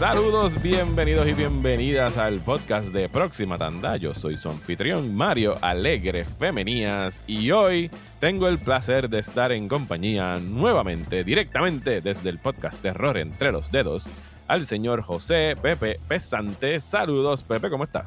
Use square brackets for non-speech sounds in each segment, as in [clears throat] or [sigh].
Saludos, bienvenidos y bienvenidas al podcast de Próxima Tanda. Yo soy su anfitrión Mario Alegre Femenías y hoy tengo el placer de estar en compañía nuevamente, directamente desde el podcast Terror entre los dedos, al señor José Pepe Pesante. Saludos, Pepe, ¿cómo está?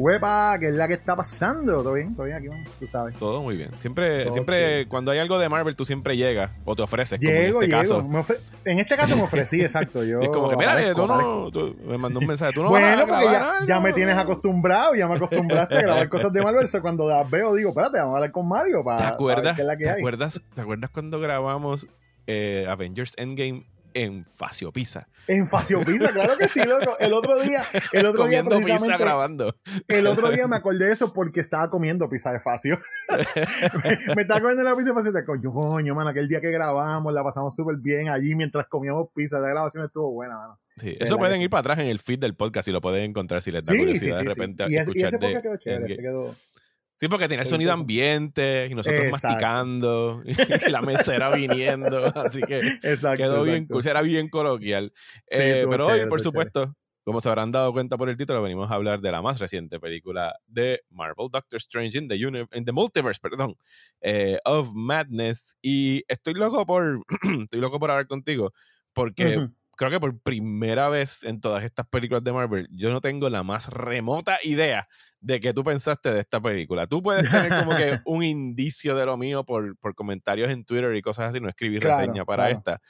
Huepa, ¿qué es la que está pasando? ¿Todo bien? ¿Todo bien aquí? Tú sabes. Todo muy bien. Siempre, siempre cuando hay algo de Marvel, tú siempre llegas o te ofreces. Llego, como en este llego. caso. en este caso me ofrecí, [laughs] exacto. Yo es como que, mira, tú no, tú, me mandó un mensaje, tú no Bueno, vas a porque ya, ya me tienes acostumbrado, ya me acostumbraste a grabar cosas de Marvel. so cuando las veo, digo, espérate, vamos a hablar con Mario para, ¿Te para acuerdas, ver qué es la que ¿te, hay. acuerdas, ¿Te acuerdas cuando grabamos eh, Avengers Endgame en Facio Pizza? En Facio Pizza, claro que sí, loco. El otro día, el otro día Comiendo pizza precisamente, grabando. el otro día me acordé de eso porque estaba comiendo pizza de Facio. me, [laughs] [laughs] me estaba comiendo la pizza de Facio. y Coño, coño, man, aquel día que grabamos la pasamos súper bien allí mientras comíamos pizza. La grabación estuvo buena, mano. Sí, eso pueden sí. ir para atrás en el feed del podcast y lo pueden encontrar si les da Sí, curiosidad de repente Y, escuchar ese podcast quedó chévere, Endgame. se quedó. Sí, porque tiene el sonido ambiente y nosotros Exacto. masticando [laughs] y la mesera viniendo, [laughs] así que Exacto. quedó bien, exacto. era bien coloquial. Sí, Eh, pero chévere, hoy, por supuesto, como se habrán dado cuenta por el título, venimos a hablar de la más reciente película de Marvel, Doctor Strange in the, Uni- in the Multiverse, perdón, eh, of Madness. Y estoy loco por, [clears throat] estoy loco por hablar contigo, porque. Creo que por primera vez en todas estas películas de Marvel, yo no tengo la más remota idea de que tú pensaste de esta película. Tú puedes tener como que [laughs] un indicio de lo mío por, por comentarios en Twitter y cosas así, no escribí Claro, reseña para claro. esta.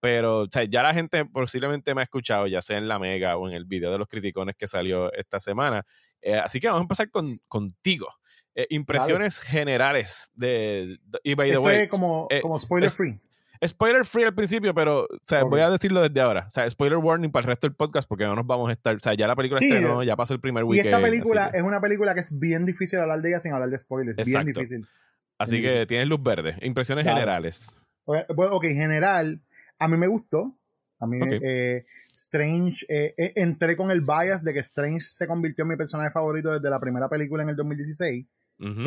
Pero, o sea, ya la gente posiblemente me ha escuchado, ya sea en la Mega o en el video de los criticones que salió esta semana. Eh, así que vamos a empezar con, contigo. Eh, impresiones generales de, de- Y by the Esto way, es como, eh, como spoiler es- free. Spoiler free al principio, pero o sea, voy a decirlo desde ahora. O sea, spoiler warning para el resto del podcast porque no nos vamos a estar. O sea, ya la película Sí, estrenó, ya pasó el primer Y weekend. esta película que, es una película que es bien difícil hablar de ella sin hablar de spoilers. Bien difícil. así que tienes luz verde. Impresiones generales. Bueno, Bueno, ok, en general, a mí me gustó. A mí, Ok. eh, Strange, eh, eh, entré con el bias de que Strange se convirtió en mi personaje favorito desde la primera película en el 2016.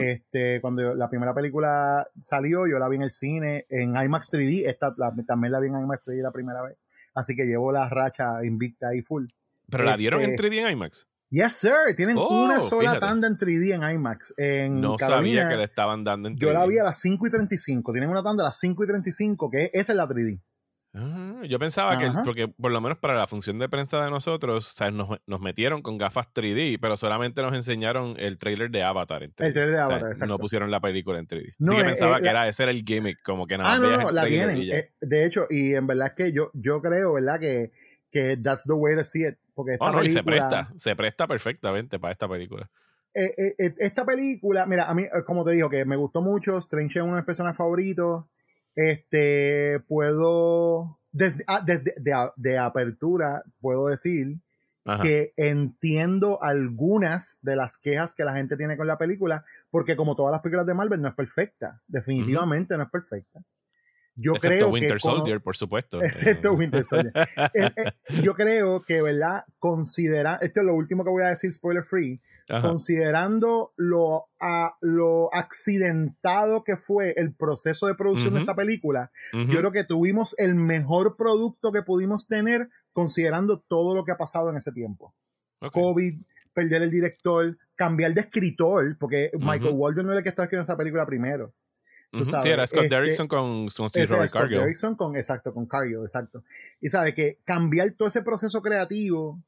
Este, cuando la primera película salió, yo la vi en el cine, en IMAX 3D, esta la- también la vi en IMAX 3D la primera vez. Así que llevo la racha invicta y full. pero la dieron en este, 3D en IMAX. Yes, sir. Tienen Oh, una sola fíjate. tanda en 3D en IMAX. En No Carolina, sabía que le estaban dando en 3D. Yo la vi a las 5 y 35. Tienen una tanda a las 5 y 35, que esa es la 3D. Ah, yo pensaba que, porque por lo menos para la función de prensa de nosotros, o sea, nos, nos metieron con gafas 3D, pero solamente nos enseñaron el trailer de Avatar en 3D. El trailer de O sea, Avatar, exacto. no pusieron la película en 3D. No, Así que eh, pensaba eh, que la- era, ese era el gimmick, como que nada Ah, más no, veías no, el la tienen. Eh, de hecho, y en verdad es que yo, yo creo, ¿verdad? Que, que that's the way to see it. Porque esta Oh, no, y se presta, se presta perfectamente para esta película. esta película, mira, a mí, como te digo, que me gustó mucho. Strange es uno de mis personajes favoritos. Este, puedo, desde, ah, desde de, de apertura, puedo decir Ajá. que entiendo algunas de las quejas que la gente tiene con la película, porque como todas las películas de Marvel no es perfecta, definitivamente no es perfecta. Yo Excepto creo Winter que como- Soldier, por supuesto. Excepto Eh, Winter Soldier. [laughs] Eh, eh, yo creo que, ¿verdad? Considera, esto es lo último que voy a decir, spoiler free, Ajá. considerando lo, a, lo accidentado que fue el proceso de producción de esta película, yo creo que tuvimos el mejor producto que pudimos tener considerando todo lo que ha pasado en ese tiempo. COVID, perder el director, cambiar de escritor, porque. Michael Waldron no era el que estaba escribiendo esa película primero. tú Ujú. sabes, sí, era Scott este- Derrickson con, con Steve Robert Scott Cargill. Derrickson con, exacto, con Cargill, exacto. Y sabe que cambiar todo ese proceso creativo,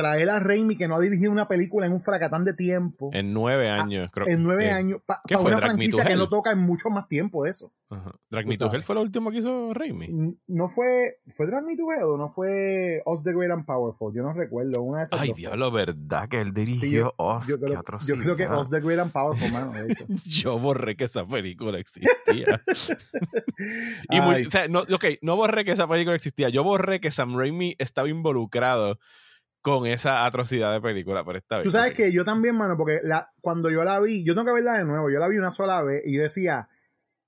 traer a Raimi que no ha dirigido una película en un fracatán de tiempo, En nueve años, creo. Ah, en nueve eh, años, para ¿qué fue, una Drag franquicia que no toca en mucho más tiempo de eso. Ajá. Drag Me to. Hell fue lo último que hizo Raimi. No fue, ¿fue Drag Me to Hell o no fue Us the Great and Powerful? Yo no recuerdo, una de esas Ay, diablo, ¿verdad? Que él dirigió Sí, yo- Oz, Yo creo, yo creo que Us the Great and Powerful, mano. [laughs] Yo borré que esa película existía. [laughs] y muy- o sea, no, ok, no borré que esa película existía. Yo borré que Sam Raimi estaba involucrado con esa atrocidad de película por esta vez. Tú sabes que yo también, mano, porque la, cuando yo la vi, yo tengo que verla de nuevo, yo la vi una sola vez y yo decía,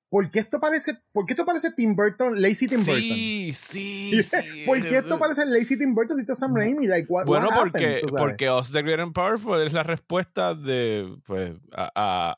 ¿por qué esto parece, por qué esto parece Tim Burton, Lazy Tim Burton? Sí, sí, sí. ¿Por qué esto parece Lazy Tim Burton si esto es Sam Raimi? Like, what, Bueno, what happened? porque, sabes. porque Us the Great and Powerful es la respuesta de pues, a,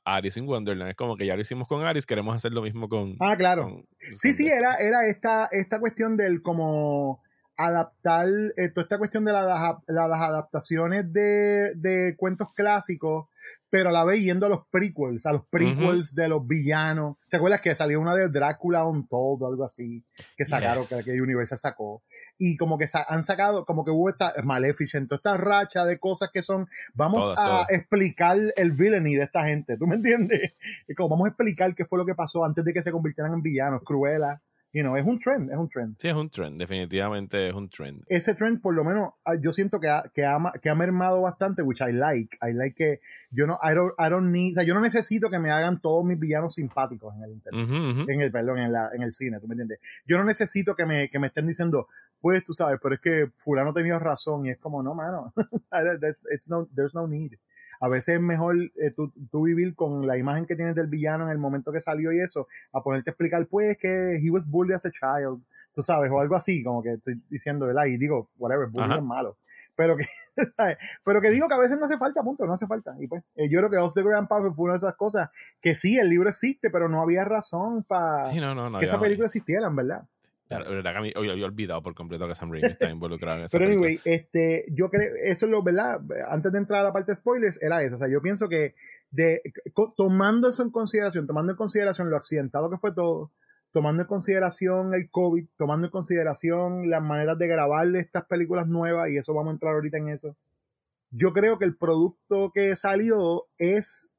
a Alice in Wonderland. Es como que ya lo hicimos con Alice, queremos hacer lo mismo con. Ah, claro. con- Sí, con sí, era, era esta, esta cuestión del como adaptar eh, toda esta cuestión de la, las adaptaciones de, de, cuentos clásicos, pero a la vez yendo a los prequels, a los prequels de los villanos. ¿Te acuerdas que salió una de Drácula Untold o algo así? Que sacaron, que, que Universal sacó. Y como que han sacado, como que hubo esta Maleficent, esta racha de cosas que son, vamos a explicar el villainy de esta gente, ¿tú me entiendes? [laughs] Y como vamos a explicar qué fue lo que pasó antes de que se convirtieran en villanos, Cruella you know, es un trend, es un trend. Sí, es un trend, definitivamente es un trend. Ese trend, por lo menos, ah, yo siento que ha, que ha, que ha mermado bastante, which I like. I like que yo no, I don't, I don't need, o sea, yo no necesito que me hagan todos mis villanos simpáticos en el internet, en el, perdón, en, la, en el cine, ¿tú me entiendes? Yo no necesito que me, que me estén diciendo, pues tú sabes, pero es que fulano tenido razón y es como, no, mano, [laughs] it's no, there's no need a veces es mejor eh, tú, vivir con la imagen que tienes del villano en el momento que salió y eso, a ponerte a explicar, pues, que he was bullied as a child, tú sabes, o algo así, como que estoy diciendo, ¿verdad? Y digo, whatever, bullying es malo. Pero que, [laughs] pero que digo que a veces no hace falta, punto, no hace falta. Y pues, eh, yo creo que Oz the Grand Puppet fue una de esas cosas que sí, el libro existe, pero no había razón para que esa película existiera, ¿verdad? La verdad que a mí había olvidado por completo que Sam Raimi está [laughs] involucrado en eso. Pero anyway, este, yo creo, eso es lo, ¿verdad? Antes de entrar a la parte de spoilers, era eso. O sea, yo pienso que de, tomando eso en consideración, tomando en consideración lo accidentado que fue todo, tomando en consideración el COVID, tomando en consideración las maneras de grabar estas películas nuevas, y eso vamos a entrar ahorita en eso. Yo creo que el producto que salió es,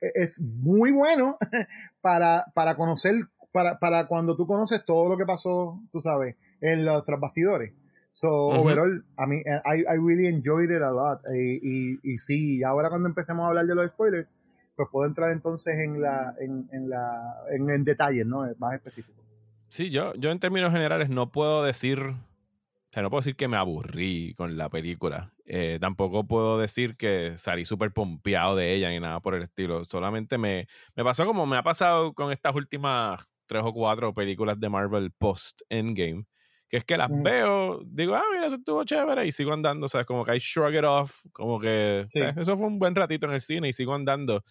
es muy bueno [laughs] para, para conocer para, para cuando tú conoces todo lo que pasó, tú sabes, en los tras bastidores. So, overall, I mean, I, I really enjoyed it a lot. Y, y, y sí, ahora cuando empecemos a hablar de los spoilers, pues puedo entrar entonces en la, en, en la, en, en detalles, ¿no? Más específicos. Sí, yo, yo en términos generales no puedo decir, o sea, no puedo decir que me aburrí con la película. Eh, tampoco puedo decir que salí súper pompeado de ella ni nada por el estilo. Solamente me, me pasó como me ha pasado con estas últimas tres o cuatro películas de Marvel post Endgame, que es que las veo, digo, ah, mira, eso estuvo chévere y sigo andando, o sea, como que I shrug it off, como que eso fue un buen ratito en el cine y sigo andando,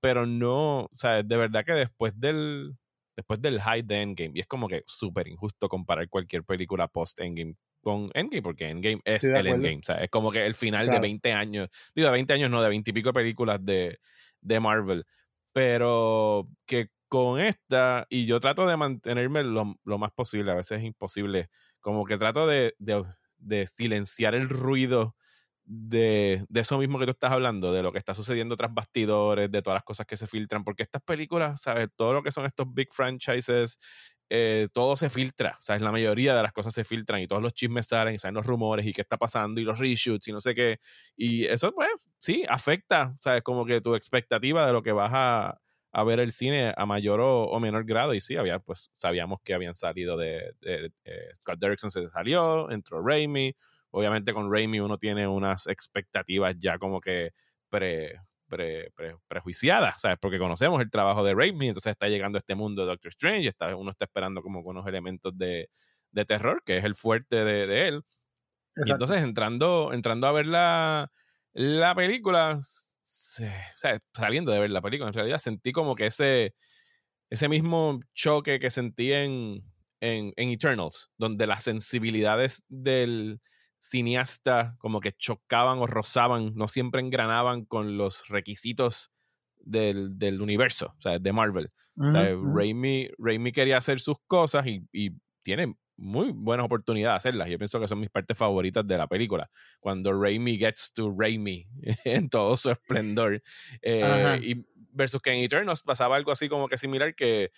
pero no, o sea, de verdad que después del después del high de Endgame, y es como que súper injusto comparar cualquier película post Endgame con Endgame, porque Endgame es el Endgame, o sea, es como que el final de 20 años, digo, de 20 años no, de 20 y pico películas de, de Marvel, pero que con esta, y yo trato de mantenerme lo, lo más posible, a veces es imposible, como que trato de, de, silenciar el ruido de, de, eso mismo que tú estás hablando, de lo que está sucediendo tras bastidores, de todas las cosas que se filtran, porque estas películas, ¿sabes? Todo lo que son estos big franchises, eh, todo se filtra, ¿sabes? La mayoría de las cosas se filtran y todos los chismes salen y salen los rumores y qué está pasando y los reshoots y no sé qué. Y eso, pues, sí, afecta, ¿sabes? Como que tu expectativa de lo que vas a, a ver el cine a mayor o, menor grado y sí, había, pues sabíamos que habían salido de, eh, Scott Derrickson se salió, entró Raimi, obviamente con Raimi uno tiene unas expectativas ya como que pre, pre, prejuiciadas, ¿sabes? Porque conocemos el trabajo de Raimi, entonces está llegando a este mundo de Doctor Strange, está, uno está esperando como unos elementos de, terror, que es el fuerte de, él. Y entonces entrando, entrando a ver la, la película, o sea, saliendo de ver la película, en realidad sentí como que ese, ese mismo choque que sentí en, en, Eternals, donde las sensibilidades del cineasta como que chocaban o rozaban, no siempre engranaban con los requisitos del, del universo, o sea, de Marvel. o sea, Raimi, Raimi, quería hacer sus cosas y, y tiene muy buenas oportunidades de hacerlas. Yo pienso que son mis partes favoritas de la película. Cuando Raimi gets to Raimi [laughs] en todo su esplendor. Eh, y versus que en Eternals pasaba algo así como que similar que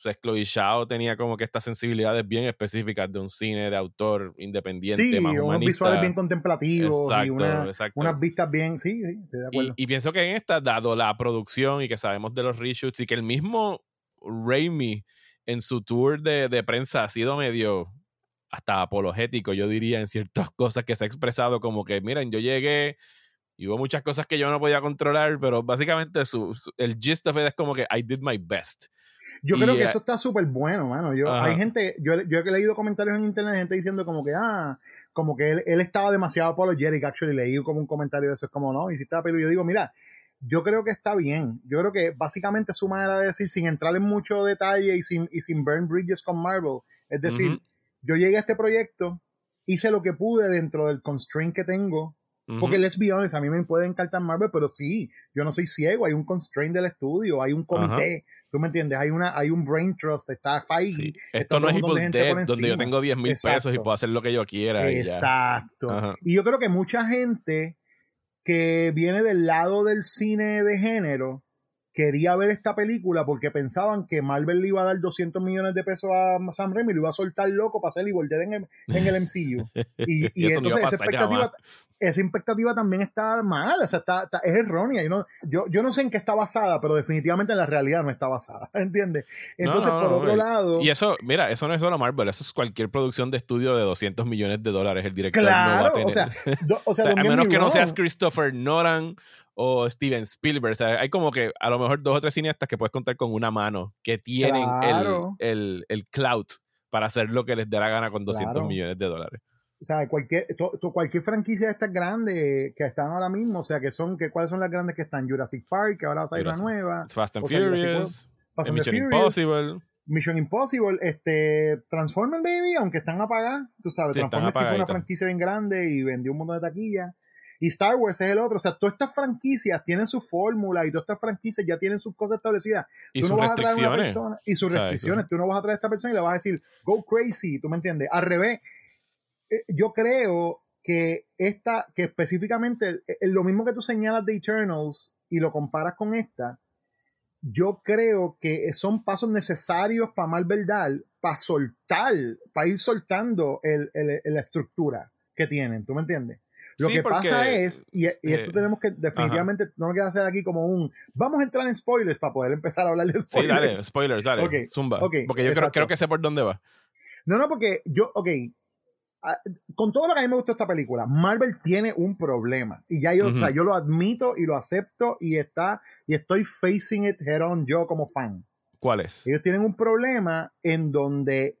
pues, Chloe Shao tenía como que estas sensibilidades bien específicas de un cine de autor independiente, sí, unos visuales bien contemplativos y unas vistas bien, sí, sí, de acuerdo. Y, y, pienso que en esta, dado la producción y que sabemos de los reshoots y que el mismo Raimi en su tour de, de, prensa ha sido medio hasta apologético, yo diría, en ciertas [laughs] cosas que se ha expresado como que, miren, yo llegué y hubo muchas cosas que yo no podía controlar, pero básicamente su, el gist of it es como que I did my best. Yo creo que eso está súper bueno, mano. Yo, hay gente, yo, yo he leído comentarios en internet de gente diciendo como que, ah, como que él, él estaba demasiado apologético, actually leí como un comentario de eso, es como, no, hiciste la pero yo digo, mira, yo creo que está bien. Yo creo que básicamente su manera de decir, sin entrar en mucho detalle y sin, y sin burn bridges con Marvel, es decir, yo llegué a este proyecto hice lo que pude dentro del constraint que tengo. Porque let's be honest, a mí me puede encantar Marvel, pero sí, yo no soy ciego, hay un constraint del estudio, hay un comité, tú me entiendes, hay una hay un brain trust, está Feige. Esto no es Evil Dead, donde yo tengo 10 mil pesos y puedo hacer lo que yo quiera. Exacto. Y, y yo creo que mucha gente que viene del lado del cine de género, quería ver esta película porque pensaban que Marvel le iba a dar 200 millones de pesos a Sam Raimi y lo iba a soltar loco para hacer y volver en el, en el MCU. [laughs] Y, y, entonces esa expectativa, esa expectativa también está mal, o sea, está, es errónea. Yo no, yo, yo no sé en qué está basada, pero definitivamente en la realidad no está basada, [laughs] ¿entiendes? Entonces, por otro lado... Y eso, mira, eso no es solo Marvel, eso es cualquier producción de estudio de 200 millones de dólares. El director claro, no va a tener. O sea, [laughs] o sea, a menos que no seas Christopher Nolan o Steven Spielberg. O sea, hay como que a lo mejor dos o tres cineastas que puedes contar con una mano que tienen el, el, el, clout para hacer lo que les dé la gana con 200 millones de dólares. O sea, cualquier, cualquier franquicia de estas grandes que están ahora mismo, o sea, que son, que ¿cuáles son las grandes que están? Jurassic Park, que ahora va a salir una nueva. Fast and Furious. Mission Impossible. Mission Impossible, este, Transformers Baby, aunque están apagadas, tú sabes, Transformers sí fue una franquicia bien grande y vendió un montón de taquilla. Y Star Wars es el otro. O sea, todas estas franquicias tienen su fórmula y todas estas franquicias ya tienen sus cosas establecidas. Y sus restricciones. y sus restricciones. Tú no vas a traer a esta persona y le vas a decir, go crazy, ¿tú me entiendes? Al revés, yo creo que esta, que específicamente, lo mismo que tú señalas de Eternals y lo comparas con esta, yo creo que son pasos necesarios para Marvel dar, para soltar, para ir soltando la estructura que tienen, ¿tú me entiendes? Lo que pasa es, y, esto tenemos que definitivamente, no me queda hacer aquí como un, vamos a entrar en spoilers para poder empezar a hablar de spoilers. Sí, dale, spoilers, dale, zumba. porque yo creo, creo, que sé por dónde va. No, no, porque yo, ok, con todo lo que a mí me gustó esta película, Marvel tiene un problema. Y ya yo, o sea, yo lo admito y lo acepto y está, y estoy facing it head on yo como fan. ¿Cuál es? Ellos tienen un problema en donde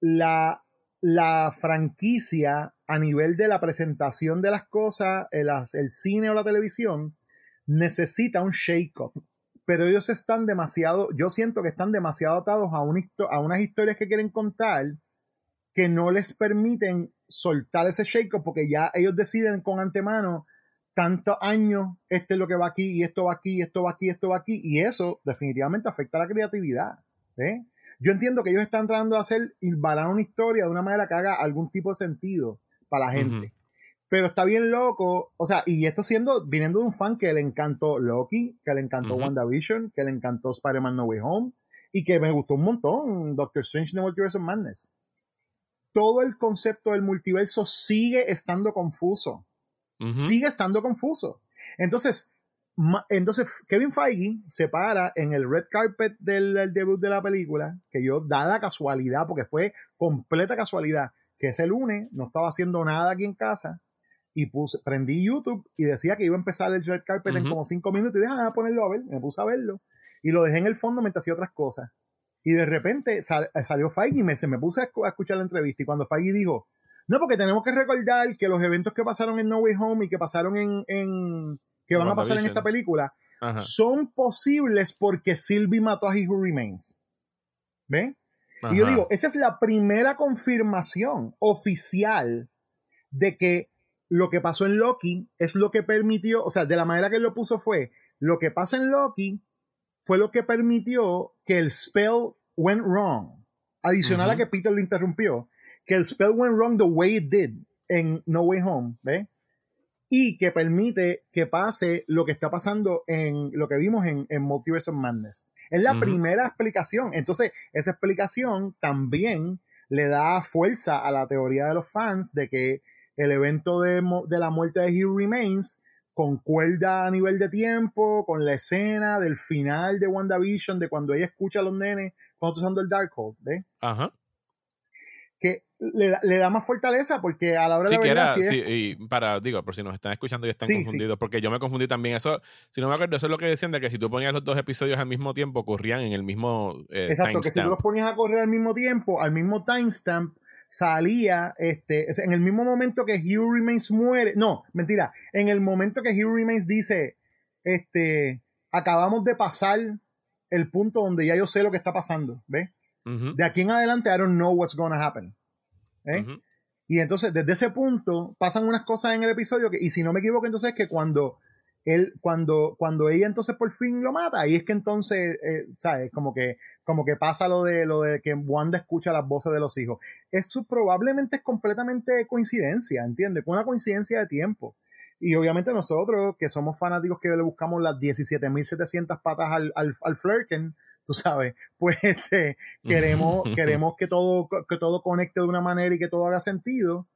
la, la franquicia a nivel de la presentación de las cosas, el, el cine o la televisión, necesita un shake-up. Pero ellos están demasiado, yo siento que están demasiado atados a, un, a unas historias que quieren contar que no les permiten soltar ese shake-up porque ya ellos deciden con antemano tantos años, este es lo que va aquí, y esto va aquí, y esto va aquí, y esto va aquí, y eso definitivamente afecta a la creatividad. ¿eh? Yo entiendo que ellos están tratando de hacer, balar una historia de una manera que haga algún tipo de sentido para la gente. Pero está bien loco, o sea, y esto siendo, viniendo de un fan que le encantó Loki, que le encantó WandaVision, que le encantó Spider-Man No Way Home, y que me gustó un montón Doctor Strange the Multiverse of Madness todo el concepto del multiverso sigue estando confuso. Sigue estando confuso. Entonces, entonces Kevin Feige se para en el red carpet del, debut de la película, que yo da la casualidad, porque fue completa casualidad, que ese lunes no estaba haciendo nada aquí en casa y puse, prendí YouTube y decía que iba a empezar el red carpet en como cinco minutos y dije, ah, ponerlo a ver, me puse a verlo y lo dejé en el fondo mientras hacía otras cosas. Y de repente eh, salió Feige y me, se me puse a, escuchar la entrevista. Y cuando Feige dijo, no, porque tenemos que recordar que los eventos que pasaron en No Way Home y que pasaron en, en que van a pasar en esta película son posibles porque Sylvie mató a He Who Remains. ¿Ve? Y yo digo, esa es la primera confirmación oficial de que lo que pasó en Loki es lo que permitió, o sea, de la manera que él lo puso fue, lo que pasa en Loki fue lo que permitió que el spell went wrong. Adicional a que Peter lo interrumpió, que el spell went wrong the way it did en No Way Home, ¿ves? Y que permite que pase lo que está pasando en lo que vimos en, Multiverse of Madness. Es la primera explicación. Entonces, esa explicación también le da fuerza a la teoría de los fans de que el evento de, de la muerte de Hugh Remains concuerda a nivel de tiempo con la escena del final de WandaVision, de cuando ella escucha a los nenes cuando está usando el Darkhold, ¿ves? Ajá. Que le, da más fortaleza porque a la hora de la verdad, sí, y para, digo, por si nos están escuchando y están confundidos, porque yo me confundí también. Eso, si no me acuerdo, eso es lo que decían de que si tú ponías los dos episodios al mismo tiempo, corrían en el mismo. Eh, Exacto, que si tú los ponías a correr al mismo tiempo, al mismo timestamp, salía este, en el mismo momento que Hugh Remains muere. No, mentira. En el momento que Hugh Remains dice, este, acabamos de pasar el punto donde ya yo sé lo que está pasando, ¿ves? De aquí en adelante, I don't know what's gonna happen. ¿eh? Y entonces, desde ese punto, pasan unas cosas en el episodio que, y si no me equivoco, entonces es que cuando él, cuando, cuando ella entonces por fin lo mata, ahí es que entonces, eh, ¿sabes? Como que, como que pasa lo de, lo de que Wanda escucha las voces de los hijos. Eso probablemente es completamente coincidencia, ¿entiendes? Una coincidencia de tiempo. Y obviamente nosotros, que somos fanáticos que le buscamos las 17.700 patas al, al, al Flirken, tú sabes, [laughs] pues este, queremos, [laughs] queremos que todo, que todo conecte de una manera y que todo haga sentido.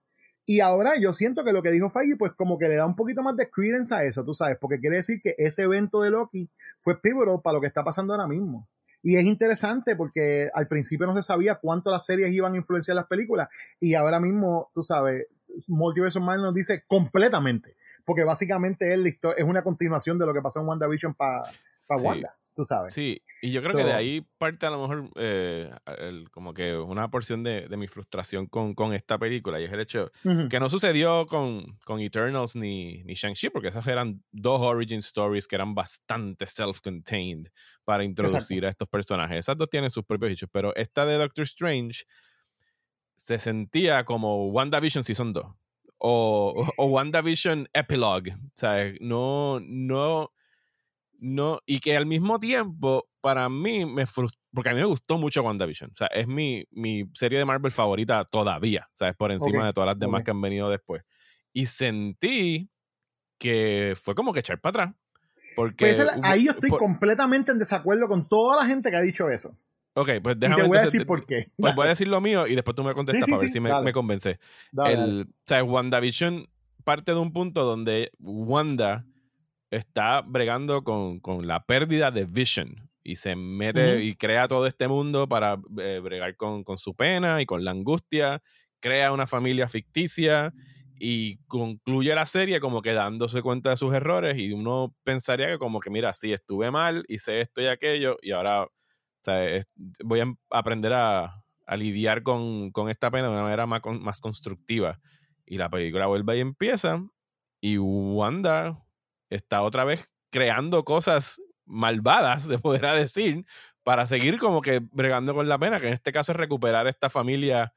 Y ahora yo siento que lo que dijo Feige, pues como que le da un poquito más de credence a eso, tú sabes, porque quiere decir que ese evento de Loki fue pivotal para lo que está pasando ahora mismo. Y es interesante porque al principio no se sabía cuánto las series iban a influenciar las películas. Y ahora mismo, tú sabes, Multiverse of nos dice completamente. Porque básicamente es, es una continuación de lo que pasó en WandaVision para pa Wanda tú sabes. Sí, y yo creo que de ahí parte a lo mejor eh, como que una porción de, mi frustración con, esta película, y es el hecho que no sucedió con, con Eternals ni, ni Shang-Chi, porque esas eran dos origin stories que eran bastante self-contained para introducir a estos personajes. Esas dos tienen sus propios hechos, pero esta de Doctor Strange se sentía como WandaVision Season 2 o, o WandaVision Epilogue. Sea, no, no no, y que al mismo tiempo, para mí me frustró, porque a mí me gustó mucho WandaVision. O sea, es mi, mi serie de Marvel favorita todavía, ¿sabes? Por encima de todas las demás que han venido después. Y sentí que fue como que echar para atrás. Porque pues ahí yo estoy completamente en desacuerdo con toda la gente que ha dicho eso. Ok, pues déjame. Y te voy a decir por qué. [laughs] Pues voy a decir lo mío y después tú me contestas para ver si me, me, convence. el, O sea, WandaVision parte de un punto donde Wanda está bregando con, la pérdida de Vision y se mete y crea todo este mundo para eh, bregar con, su pena y con la angustia, crea una familia ficticia y concluye la serie como que dándose cuenta de sus errores y uno pensaría que como que mira, sí, estuve mal, hice esto y aquello y ahora voy a aprender a, lidiar con, esta pena de una manera más, más constructiva. Y la película vuelve y empieza y Wanda está otra vez creando cosas malvadas, [laughs] se podrá decir, para seguir como que bregando con la pena, que en este caso es recuperar esta familia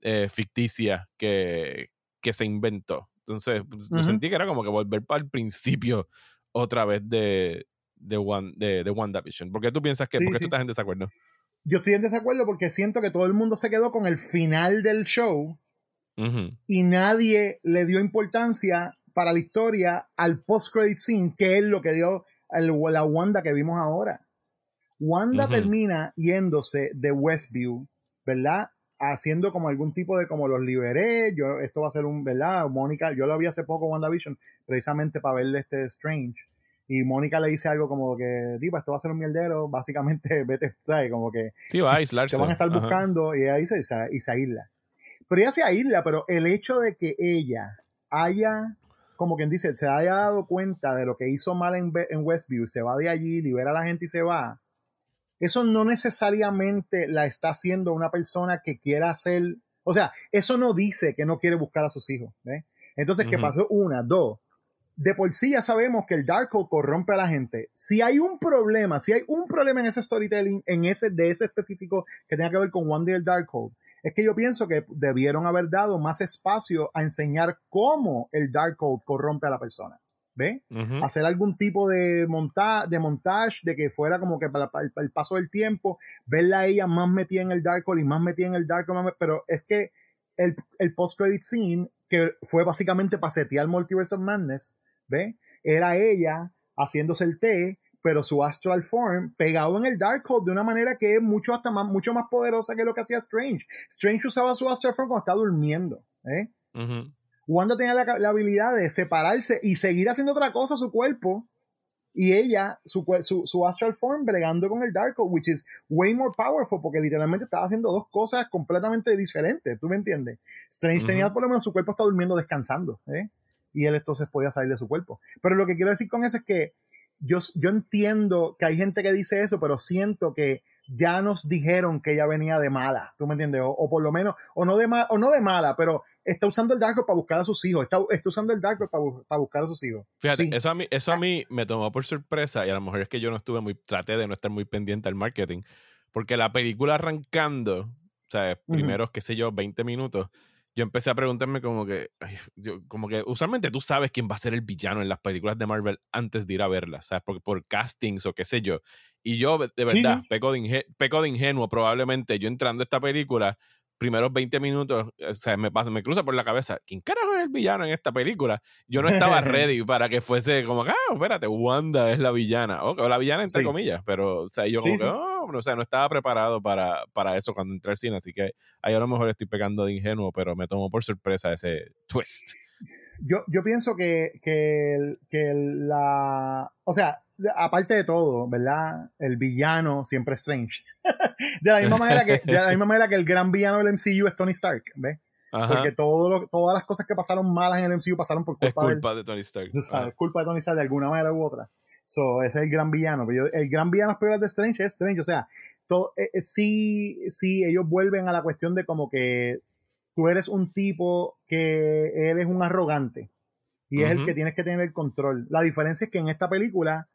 eh, ficticia que, que, se inventó. Entonces, pues, yo sentí que era como que volver para el principio otra vez de, de, One, de, de WandaVision. ¿Por qué tú piensas que, ¿por qué tú estás en desacuerdo? Yo estoy en desacuerdo porque siento que todo el mundo se quedó con el final del show y nadie le dio importancia para la historia al post-credit scene, que es lo que dio la Wanda que vimos ahora. Wanda termina yéndose de Westview, ¿verdad? Haciendo como algún tipo de como los liberé, yo, esto va a ser un, ¿verdad? Mónica, yo lo vi hace poco WandaVision, precisamente para verle este Strange. Y Mónica le dice algo como que, diva, esto va a ser un mierdero, [laughs] básicamente vete, ¿sabes? Como que sí, va a aislarse. te van a estar buscando y ahí se, y se aísla. Pero ella se aísla, pero el hecho de que ella haya como quien dice, se haya dado cuenta de lo que hizo mal en, Westview, se va de allí, libera a la gente y se va, eso no necesariamente la está haciendo una persona que quiera hacer, o sea, eso no dice que no quiere buscar a sus hijos. Entonces, ¿qué pasó? Una, dos. De por sí ya sabemos que el Darkhold corrompe a la gente. Si hay un problema, si hay un problema en ese storytelling, en ese, de ese específico que tenga que ver con One Day el Darkhold, es que yo pienso que debieron haber dado más espacio a enseñar cómo el Darkhold corrompe a la persona. ¿Ve? Hacer algún tipo de, monta de montaje, de que fuera como que para, el paso del tiempo, verla a ella más metida en el Darkhold y más metida en el Darkhold, pero es que el, el post-credit scene, que fue básicamente para setear Multiverse of Madness, ¿ve? Era ella haciéndose el té pero su Astral Form pegado en el Darkhold de una manera que es mucho, hasta más, mucho más poderosa que lo que hacía Strange. Strange usaba su Astral Form cuando estaba durmiendo. ¿eh? Wanda tenía la, habilidad de separarse y seguir haciendo otra cosa a su cuerpo. Y ella, su, su, Astral Form, bregando con el Darkhold, which is way more powerful, porque literalmente estaba haciendo dos cosas completamente diferentes. ¿Tú me entiendes? Strange tenía por lo menos su cuerpo está durmiendo, descansando. ¿eh? Y él entonces podía salir de su cuerpo. Pero lo que quiero decir con eso es que yo, yo entiendo que hay gente que dice eso, pero siento que ya nos dijeron que ella venía de mala, ¿tú me entiendes? O, por lo menos, o no de, o no de mala, pero está usando el Darkhold para buscar a sus hijos, está, está usando el Darkhold para, para, buscar a sus hijos. Fíjate, eso, a mí, eso a ah. mí me tomó por sorpresa y a lo mejor es que yo no estuve muy, traté de no estar muy pendiente al marketing, porque la película arrancando, o sea, primeros, qué sé yo, 20 minutos, yo empecé a preguntarme como que, yo, como que usualmente tú sabes quién va a ser el villano en las películas de Marvel antes de ir a verlas, ¿sabes? Porque por castings o qué sé yo. Y yo, de verdad, peco, de peco de ingenuo, probablemente yo entrando a esta película, primeros 20 minutos, o sea, me, pasa, me cruza por la cabeza, ¿quién carajo es el villano en esta película? Yo no estaba [laughs] ready para que fuese como, ah, espérate, Wanda es la villana, o, la villana entre comillas, pero, o sea, yo como que, oh, o sea, no estaba preparado para, para eso cuando entré al cine, así que ahí a lo mejor estoy pegando de ingenuo, pero me tomó por sorpresa ese twist. Yo, yo pienso que, que, que la. O sea, aparte de todo, ¿verdad? El villano siempre es Strange. [laughs] de, la misma manera que, de la misma manera que el gran villano del MCU es Tony Stark, ¿ves? Porque todo todas las cosas que pasaron malas en el MCU pasaron por culpa, es culpa de, Tony Stark. Es culpa de Tony Stark de alguna manera u otra. So, ese es el gran villano. Pero el gran villano peor de Strange es Strange. O sea, todo, eh, eh, sí, sí, ellos vuelven a la cuestión de como que tú eres un tipo que él es un arrogante y es el que tienes que tener el control. La diferencia es que en esta película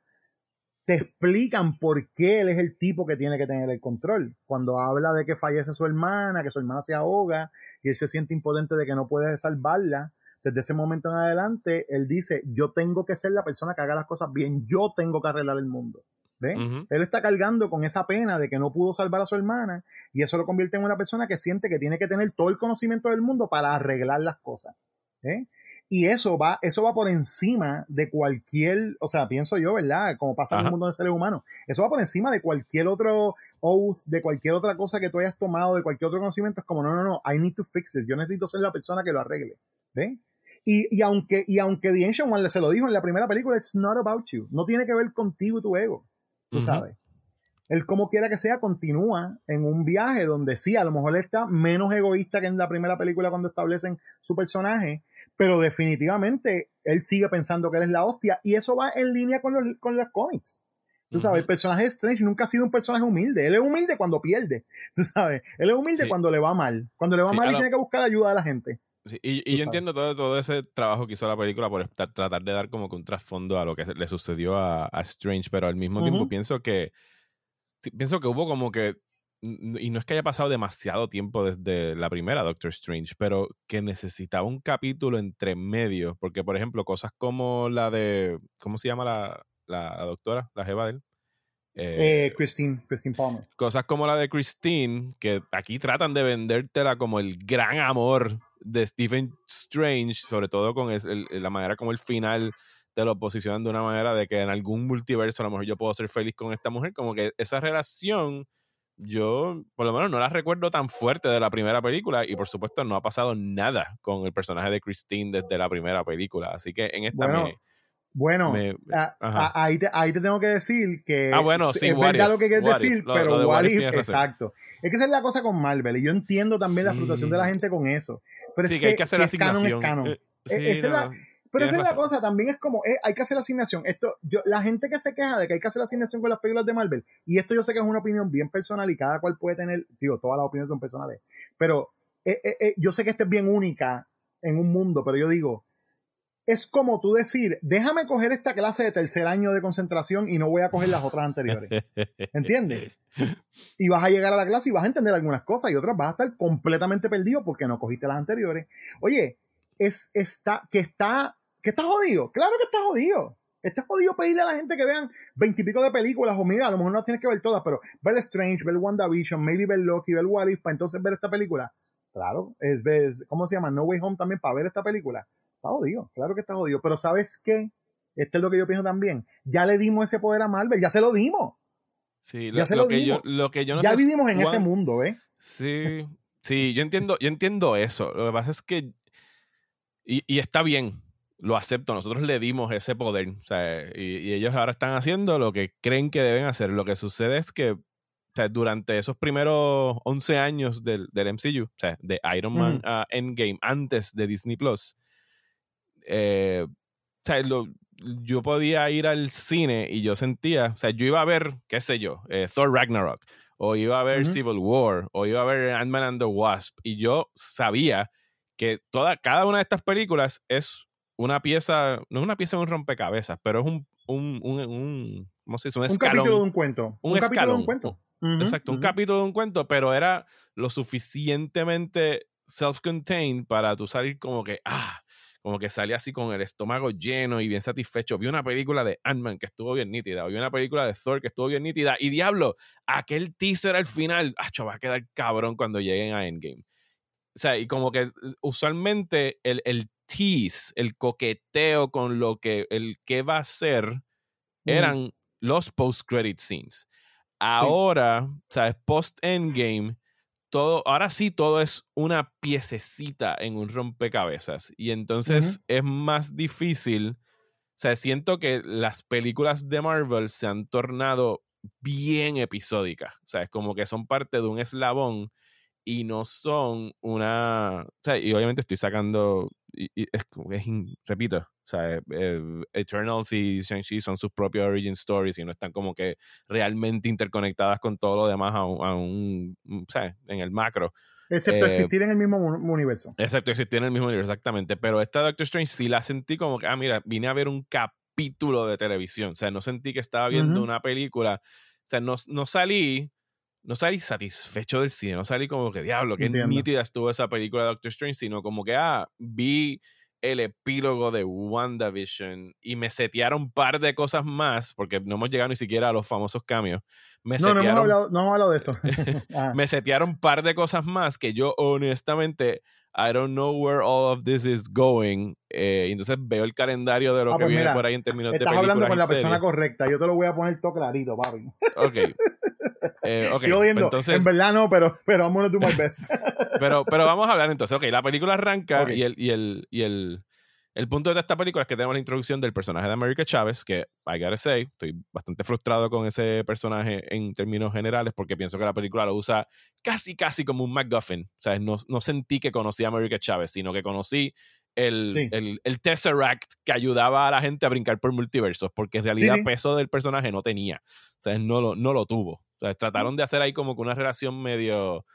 te explican por qué él es el tipo que tiene que tener el control. Cuando habla de que fallece su hermana, que su hermana se ahoga y él se siente impotente de que no puede salvarla, desde ese momento en adelante, él dice, yo tengo que ser la persona que haga las cosas bien, yo tengo que arreglar el mundo. ¿Ve? Él está cargando con esa pena de que no pudo salvar a su hermana y eso lo convierte en una persona que siente que tiene que tener todo el conocimiento del mundo para arreglar las cosas. Y eso va, eso va por encima de cualquier, o sea, pienso yo, ¿verdad? Como pasa en el mundo de seres humanos. Eso va por encima de cualquier otro oath, de cualquier otra cosa que tú hayas tomado, de cualquier otro conocimiento. Es como, no, no, no, I need to fix this. Yo necesito ser la persona que lo arregle. ¿Ve? Y, aunque, y aunque The Ancient One se lo dijo en la primera película, it's not about you. No tiene que ver contigo y tu ego. Tú sabes. Él, como quiera que sea, continúa en un viaje donde sí, a lo mejor está menos egoísta que en la primera película cuando establecen su personaje, pero definitivamente él sigue pensando que él es la hostia y eso va en línea con los, con los cómics. Tú sabes, el personaje de Strange nunca ha sido un personaje humilde. Él es humilde cuando pierde. [laughs] Tú sabes, él es humilde cuando le va mal. Cuando le va mal y tiene que buscar ayuda a la gente y, yo entiendo todo, todo ese trabajo que hizo la película por tratar de dar como que un trasfondo a lo que le sucedió a, Strange, pero al mismo tiempo pienso que pienso que hubo como que y no es que haya pasado demasiado tiempo desde la primera Doctor Strange, pero que necesitaba un capítulo entre medio, porque por ejemplo, cosas como la de, ¿cómo se llama la, la, doctora, la jeva de él? Eh, Christine, Christine Palmer. Cosas como la de Christine, que aquí tratan de vendértela como el gran amor de Stephen Strange, sobre todo con la manera como el final te lo posicionan de una manera de que en algún multiverso a lo mejor yo puedo ser feliz con esta mujer, como que esa relación yo por lo menos no la recuerdo tan fuerte de la primera película y por supuesto no ha pasado nada con el personaje de Christine desde la primera película, así que en esta bueno, ahí, te, ahí te tengo que decir que ah, bueno, sí, es verdad lo que quieres decir, pero what, exacto. Es que esa es la cosa con Marvel, y yo entiendo también la frustración de la gente con eso. Pero es que, hay que hacer si es canon, es canon. Eh, e, pero esa es la cosa, también es como, eh, hay que hacer la asignación. Esto, yo, la gente que se queja de que hay que hacer la asignación con las películas de Marvel, y esto yo sé que es una opinión bien personal y cada cual puede tener, digo, todas las opiniones son personales, pero eh, yo sé que esta es bien única en un mundo, pero yo digo, es como tú decir, déjame coger esta clase de tercer año de concentración y no voy a coger las otras anteriores. [laughs] ¿Entiendes? Y vas a llegar a la clase y vas a entender algunas cosas y otras vas a estar completamente perdido porque no cogiste las anteriores. Oye, es está, que está, que está jodido. Claro que está jodido. Está jodido pedirle a la gente que vean veintipico de películas o mira, a lo mejor no tienes que ver todas, pero ver Strange, ver WandaVision, maybe ver Loki, ver What If, para entonces ver esta película. Claro, es, es ¿cómo se llama? No Way Home también para ver esta película Está jodido, claro que está jodido. Pero ¿sabes qué? Esto es lo que yo pienso también. Ya le dimos ese poder a Marvel, ya se lo dimos. Sí, lo, ya se lo, que Yo, lo que yo no ya vivimos en ese mundo, ¿ves? Sí, sí, yo entiendo, yo entiendo eso. Lo que pasa es que. Y, y está bien, lo acepto. Nosotros le dimos ese poder. O sea, y, ellos ahora están haciendo lo que creen que deben hacer. Lo que sucede es que o sea, durante esos primeros 11 años del, del MCU, o sea, de Iron Man a Endgame, antes de Disney Plus, eh, o sea, yo podía ir al cine y yo sentía, o sea, yo iba a ver, qué sé yo, eh, Thor Ragnarok, o iba a ver Civil War, o iba a ver Ant-Man and the Wasp, y yo sabía que toda, cada una de estas películas es una pieza, no es una pieza de un rompecabezas, pero es un, un, un, ¿cómo se dice? Un, capítulo de un cuento. Un, capítulo de un cuento. Exacto, un capítulo de un cuento, pero era lo suficientemente self-contained para tú salir como que, ah, como que salía así con el estómago lleno y bien satisfecho. Vi una película de Ant-Man que estuvo bien nítida, vi una película de Thor que estuvo bien nítida, y diablo, aquel teaser al final, ah, va a quedar cabrón cuando lleguen a Endgame. O sea, y como que usualmente el, el tease, el coqueteo con lo que el que va a ser, eran los post-credit scenes. Ahora, o sea, post-endgame, todo, ahora sí todo es una piececita en un rompecabezas. Y entonces es más difícil. O sea, siento que las películas de Marvel se han tornado bien episódicas. O sea, es como que son parte de un eslabón y no son una. O sea, y obviamente estoy sacando. Y, es, es, repito, o sea, eh, Eternals y Shang-Chi son sus propios origin stories y no están como que realmente interconectadas con todo lo demás a un, o sea, en el macro. Excepto eh, existir en el mismo universo. Excepto existir en el mismo universo, exactamente. Pero esta Doctor Strange sí la sentí como que, ah, mira, vine a ver un capítulo de televisión. O sea, no sentí que estaba viendo una película. O sea, no, no salí no salí satisfecho del cine, no salí como que diablo, qué nítida estuvo esa película de Doctor Strange, sino como que, ah, vi el epílogo de WandaVision y me setearon un par de cosas más, porque no hemos llegado ni siquiera a los famosos cambios. Me no, no hemos, hablado, no hemos hablado de eso. [laughs] Ah. me setearon un par de cosas más que yo honestamente I don't know where all of this is going. Eh, entonces veo el calendario de lo ah, que pues viene por ahí en términos de Estás hablando con la persona correcta. Yo te lo voy a poner todo clarito, papi. Ok. [laughs] [laughs] Eh, okay. entonces, en verdad no, pero, pero I'm gonna do my best. [laughs] pero, pero vamos a hablar entonces. Ok, la película arranca y el, y el, y el el punto de esta película es que tenemos la introducción del personaje de America Chávez, que, I gotta say, estoy bastante frustrado con ese personaje en términos generales porque pienso que la película lo usa casi, casi como un MacGuffin. O sea, no, no sentí que conocí a America Chávez, sino que conocí el, el, el, Tesseract que ayudaba a la gente a brincar por multiversos, porque en realidad peso del personaje no tenía. O sea, no lo, no lo tuvo. O sea, trataron de hacer ahí como que una relación medio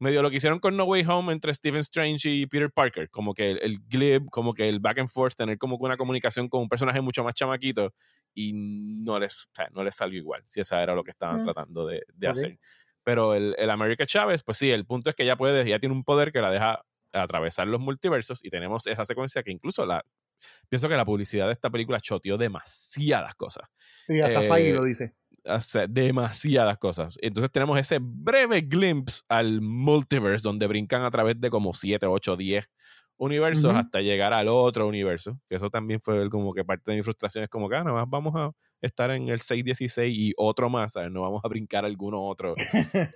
medio lo que hicieron con No Way Home entre Stephen Strange y Peter Parker, como que el, glib, como que el back and forth, tener como que una comunicación con un personaje mucho más chamaquito y no les, o sea, no les salió igual, si esa era lo que estaban mm. tratando de, de hacer. Pero el, el America Chávez, pues sí, el punto es que ya puede, ya tiene un poder que la deja atravesar los multiversos y tenemos esa secuencia que incluso la pienso que la publicidad de esta película choteó demasiadas cosas. Y hasta eh, lo dice demasiadas cosas. Entonces tenemos ese breve glimpse al multiverse donde brincan a través de como 7, 8, 10 universos hasta llegar al otro universo. Que eso también fue como que parte de mi frustración es como que ah, nada más vamos a estar en el 616 y otro más, ¿sabes? No vamos a brincar alguno otro.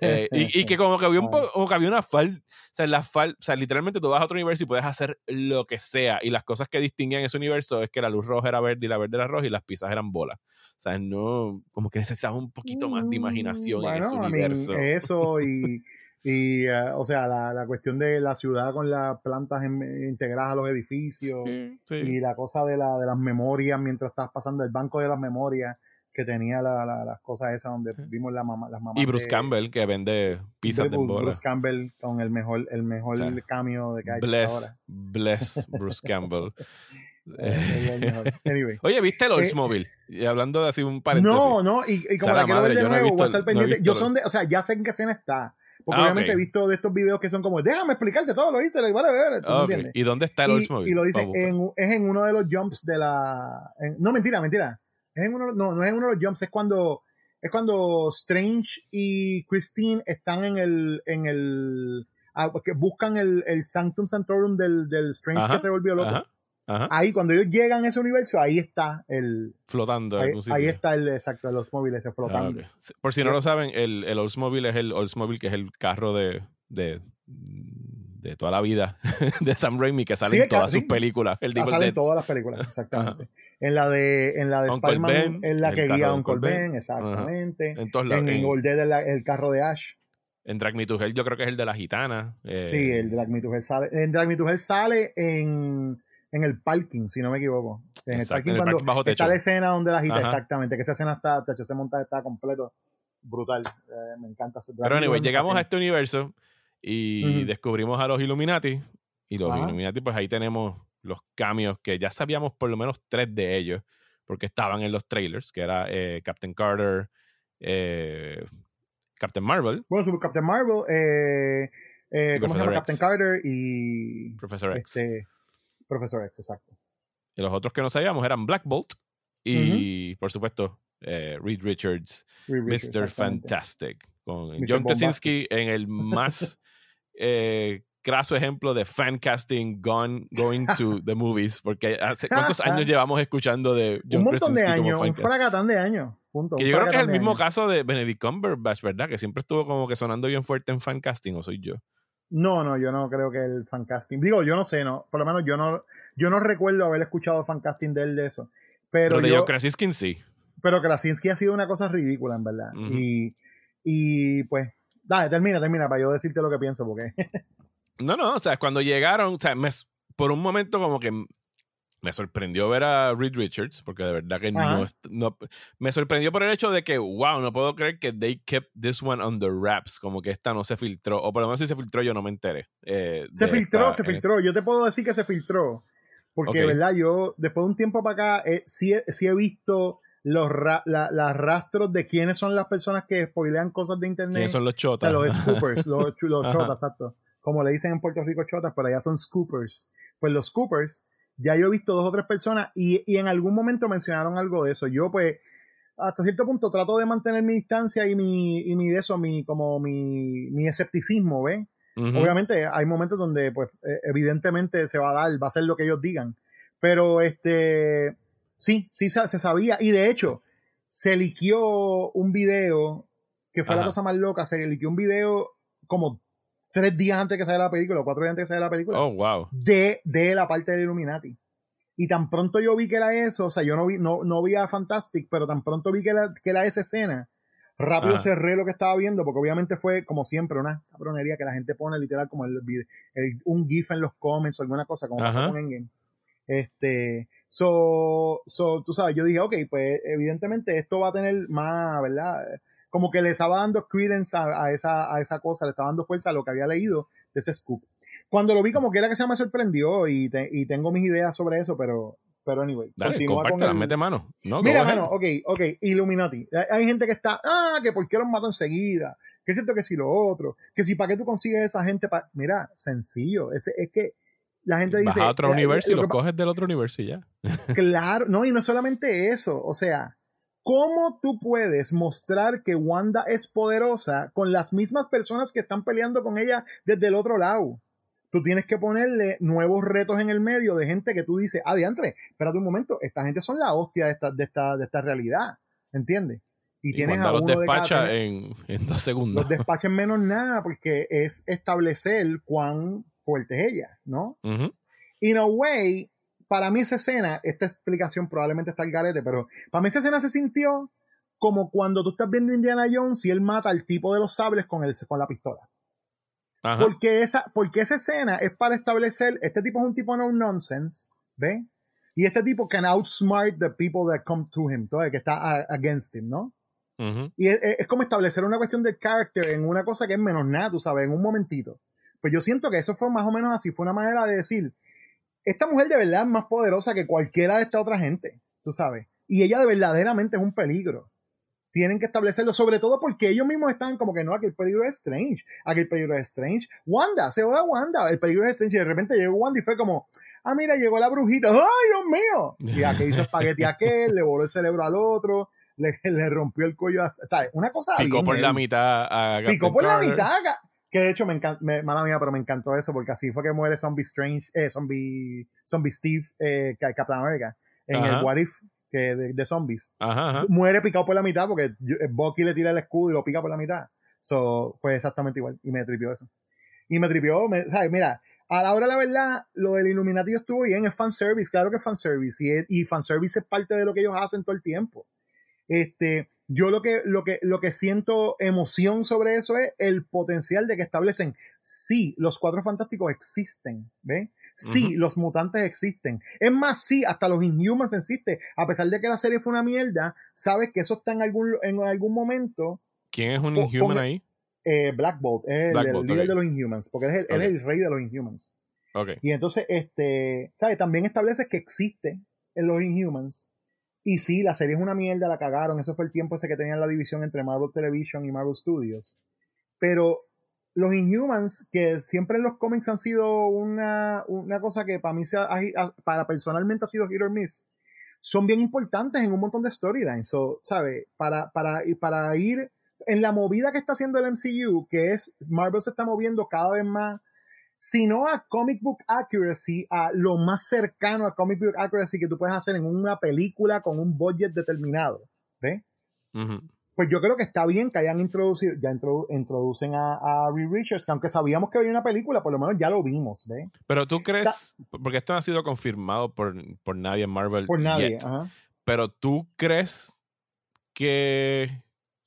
Eh, y, que como que había, un [laughs] como que había una falta, o sea, la fal o sea, literalmente tú vas a otro universo y puedes hacer lo que sea. Y las cosas que distinguían ese universo es que la luz roja era verde y la verde era roja y las pizzas eran bolas. O sea, no, como que necesitaba un poquito más de imaginación en ese universo. eso y... Y, eh, o sea, la, la, cuestión de la ciudad con las plantas integradas a los edificios y la cosa de, la, de las memorias mientras estás pasando el banco de las memorias que tenía la, las cosas esas donde vimos la mamá, las mamás. Y Bruce Campbell que vende pizzas de, bola. Bruce Campbell con el mejor, el mejor cambio de que hay bless, ahora. Bless Bruce Campbell. [laughs] anyway. Oye, ¿viste el eh, Oldsmobile? y hablando de así un paréntesis. No, no, y, y como la quiero ver de nuevo, voy a estar pendiente. yo son de, o sea, ya sé en qué escena está. Porque ah, obviamente he visto de estos videos que son como, déjame explicarte todo lo hice, vale, vale, ¿Y dónde está el Oldsmobile? Y, lo dice, en, es en uno de los jumps de la... no, mentira, mentira. Es en uno, no, no es en uno de los jumps, es cuando, es cuando Strange y Christine están en el... En el que buscan el, el Sanctum Sanctorum del, del Strange que se volvió loco. Ahí, cuando ellos llegan a ese universo, ahí está el. Flotando. Ahí, está el, exacto, el Oldsmobile ese flotando. Ah, Por si no lo saben, el, el Oldsmobile es el Oldsmobile que es el carro de, de, de toda la vida [laughs] de Sam Raimi que sale en todas sus películas. El sale en todas las películas, exactamente. En la de, en la de Spider-Man, en la que guía a Uncle Ben, exactamente. En, todos en, en el carro de Ash. En Drag Me to Hell yo creo que es el de la gitana. Eh. Sí, el Drag Me to Hell sale. En Drag Me to Hell sale en en el parking, si no me equivoco. En el parking cuando está la escena donde la agita, exactamente, que esa escena está, chacho, ese montaje está completo, brutal. Eh, me encanta. Pero anyway, llegamos a este universo y descubrimos a los Illuminati. Y los Illuminati, pues ahí tenemos los cambios que ya sabíamos por lo menos tres de ellos, porque estaban en los trailers, que era eh, Captain Carter, eh, Captain Marvel. Bueno, Captain Marvel, Eh, ¿Cómo se llama? Profesor. Captain Carter y. Professor X. Este, Profesor X, exacto. Y los otros que no sabíamos eran Black Bolt y, por supuesto, eh, Reed Richards, Reed Richards, Mr. Fantastic, con Mr. John. Krasinski en el más [laughs] eh, craso ejemplo de fan casting gone, going to [laughs] the movies, porque hace cuántos años llevamos escuchando de John un montón de Krasinski años, un fragatán de años. Punto, Que yo creo que es el mismo años. caso de Benedict Cumberbatch, ¿verdad? Que siempre estuvo como que sonando bien fuerte en fan casting, o soy yo. No, no, yo no creo que el fancasting. Digo, yo no sé, no. Por lo menos yo no, yo no recuerdo haber escuchado fancasting de él de eso. Pero, Pero de yo, John Krasinski sí. pero Krasinski ha sido una cosa ridícula, en verdad. Y, y pues, dale, termina, termina, para yo decirte lo que pienso, porque. [laughs] No, no, o sea, cuando llegaron, o sea, me- por un momento como que me sorprendió ver a Reed Richards, porque de verdad que no, no- Me sorprendió por el hecho de que, wow, no puedo creer que they kept this one on the wraps, como que esta no se filtró, o por lo menos si se filtró yo no me enteré. eh, Se de filtró, esta- se filtró. Yo te puedo decir que se filtró. Porque, Ok. ¿verdad? Yo, después de un tiempo para acá, eh, sí, he- sí he visto los ra- la- las rastros de quiénes son las personas que spoilean cosas de internet. ¿Quiénes son los O chotas? sea, los [laughs] scoopers, los, los chotas, exacto. Como le dicen en Puerto Rico chotas, pero allá son scoopers. Pues los scoopers, ya yo he visto dos o tres personas y, y en algún momento mencionaron algo de eso. Yo, pues, hasta cierto punto trato de mantener mi distancia y mi, y mi de eso, mi, como mi, mi escepticismo, ¿ves? Obviamente hay momentos donde, pues, eh, evidentemente se va a dar, va a ser lo que ellos digan. Pero este, sí, sí se, se sabía. Y de hecho, se liqueó un video, que fue la cosa más loca, se liqueó un video como tres días antes que saliera la película, o cuatro días antes que saliera la película, Oh, wow. de, de la parte del Illuminati. Y tan pronto yo vi que era eso, o sea, yo no vi, no, no vi a Fantastic, pero tan pronto vi que era, que era esa escena, rápido Ajá. cerré lo que estaba viendo, porque obviamente fue, como siempre, una cabronería que la gente pone literal como el, el- un GIF en los comments o alguna cosa, como pasó Ajá. con Endgame. Este, so, so, tú sabes, yo dije, ok, pues evidentemente esto va a tener más, ¿verdad? Como que le estaba dando credence a, a esa, a esa cosa, le estaba dando fuerza a lo que había leído de ese scoop. Cuando lo vi, como que era que se me sorprendió y, te- y tengo mis ideas sobre eso, pero, pero anyway. Dale, compártela, el- mete mano. No, Mira, mano, ok, ok, Illuminati. Hay- gente que está, ah, que por qué los mato enseguida, que es cierto que si lo otro, que si para qué tú consigues esa gente, pa-". mira, sencillo, es, es que la gente dice... A otro universo y lo los coges del otro universo y ya. [laughs] Claro, no, y no es solamente eso, o sea, ¿cómo tú puedes mostrar que Wanda es poderosa con las mismas personas que están peleando con ella desde el otro lado? Tú tienes que ponerle nuevos retos en el medio de gente que tú dices, ah, diantre, espérate un momento, esta gente son la hostia de esta, de esta, de esta realidad, ¿entiendes? Y, Y tienes a los uno cada- despacha en, en dos segundos. los despachen menos nada, porque es establecer cuán fuerte es ella, ¿no? In a way, para mí esa escena, esta explicación probablemente está al garete, pero para mí esa escena se sintió como cuando tú estás viendo Indiana Jones y él mata al tipo de los sables con, el, con la pistola. Ajá. Porque esa, porque esa escena es para establecer, este tipo es un tipo no nonsense, ¿ves? Y este tipo can outsmart the people that come to him, el que está a- against him, ¿no? Y es, es como establecer una cuestión de character en una cosa que es menos nada, tú sabes, en un momentito. Pues yo siento que eso fue más o menos así, fue una manera de decir, esta mujer de verdad es más poderosa que cualquiera de esta otra gente, tú sabes. Y ella de verdaderamente es un peligro. Tienen que establecerlo, sobre todo porque ellos mismos están como que no, aquí el peligro es Strange, aquí el peligro es Strange. Wanda, se va Wanda, el peligro es Strange. Y de repente llegó Wanda y fue como, ah, mira, llegó la brujita, ¡ay, Dios mío! Y aquí hizo espagueti a aquel, le voló el cerebro al otro, le, le rompió el cuello, a, ¿sabes? Una cosa Picó bien por la mitad a Picó por la mitad. ca- Que de hecho me encanta, mala mía, pero me encantó eso porque así fue que muere Zombie Strange, eh, Zombie, Zombie Steve, eh, Ca- Captain America, en Ajá. el What If que de, de zombies. Ajá, ajá. Muere picado por la mitad porque eh, Bucky le tira el escudo y lo pica por la mitad. So, fue exactamente igual y me tripió eso. Y me tripió, me- ¿sabes? Mira, a la hora de la verdad, lo del Illuminati estuvo bien, es fanservice, claro que es fanservice, y, es- y fanservice es parte de lo que ellos hacen todo el tiempo. Este, yo lo que, lo que, lo que siento emoción sobre eso es el potencial de que establecen, sí, los cuatro fantásticos existen, ¿ves? Sí, los mutantes existen. Es más, sí, hasta los Inhumans existen. A pesar de que la serie fue una mierda, sabes que eso está en algún, en algún momento. ¿Quién es un Inhuman ponga- ahí? Eh, Black Bolt es el, Black el Bolt, líder de los Inhumans, porque él es el, él es el rey de los Inhumans. Ok. Y entonces, este, ¿sabes? También estableces que existe en los Inhumans. Y sí, la serie es una mierda, la cagaron. Eso fue el tiempo ese que tenían la división entre Marvel Television y Marvel Studios. Pero los Inhumans, que siempre en los cómics han sido una, una cosa que para mí, para personalmente ha sido hit or miss, son bien importantes en un montón de storylines. So, ¿sabe? Para, para, para ir en la movida que está haciendo el MCU, que es Marvel se está moviendo cada vez más, si no a comic book accuracy, a lo más cercano a comic book accuracy que tú puedes hacer en una película con un budget determinado. ¿Ves? Pues yo creo que está bien que hayan introducido, ya introducen a, a Reed Richards, que aunque sabíamos que había una película, por lo menos ya lo vimos, ¿ves? Pero tú crees, porque esto no ha sido confirmado por, por nadie en Marvel. Por nadie, ajá. Pero tú crees que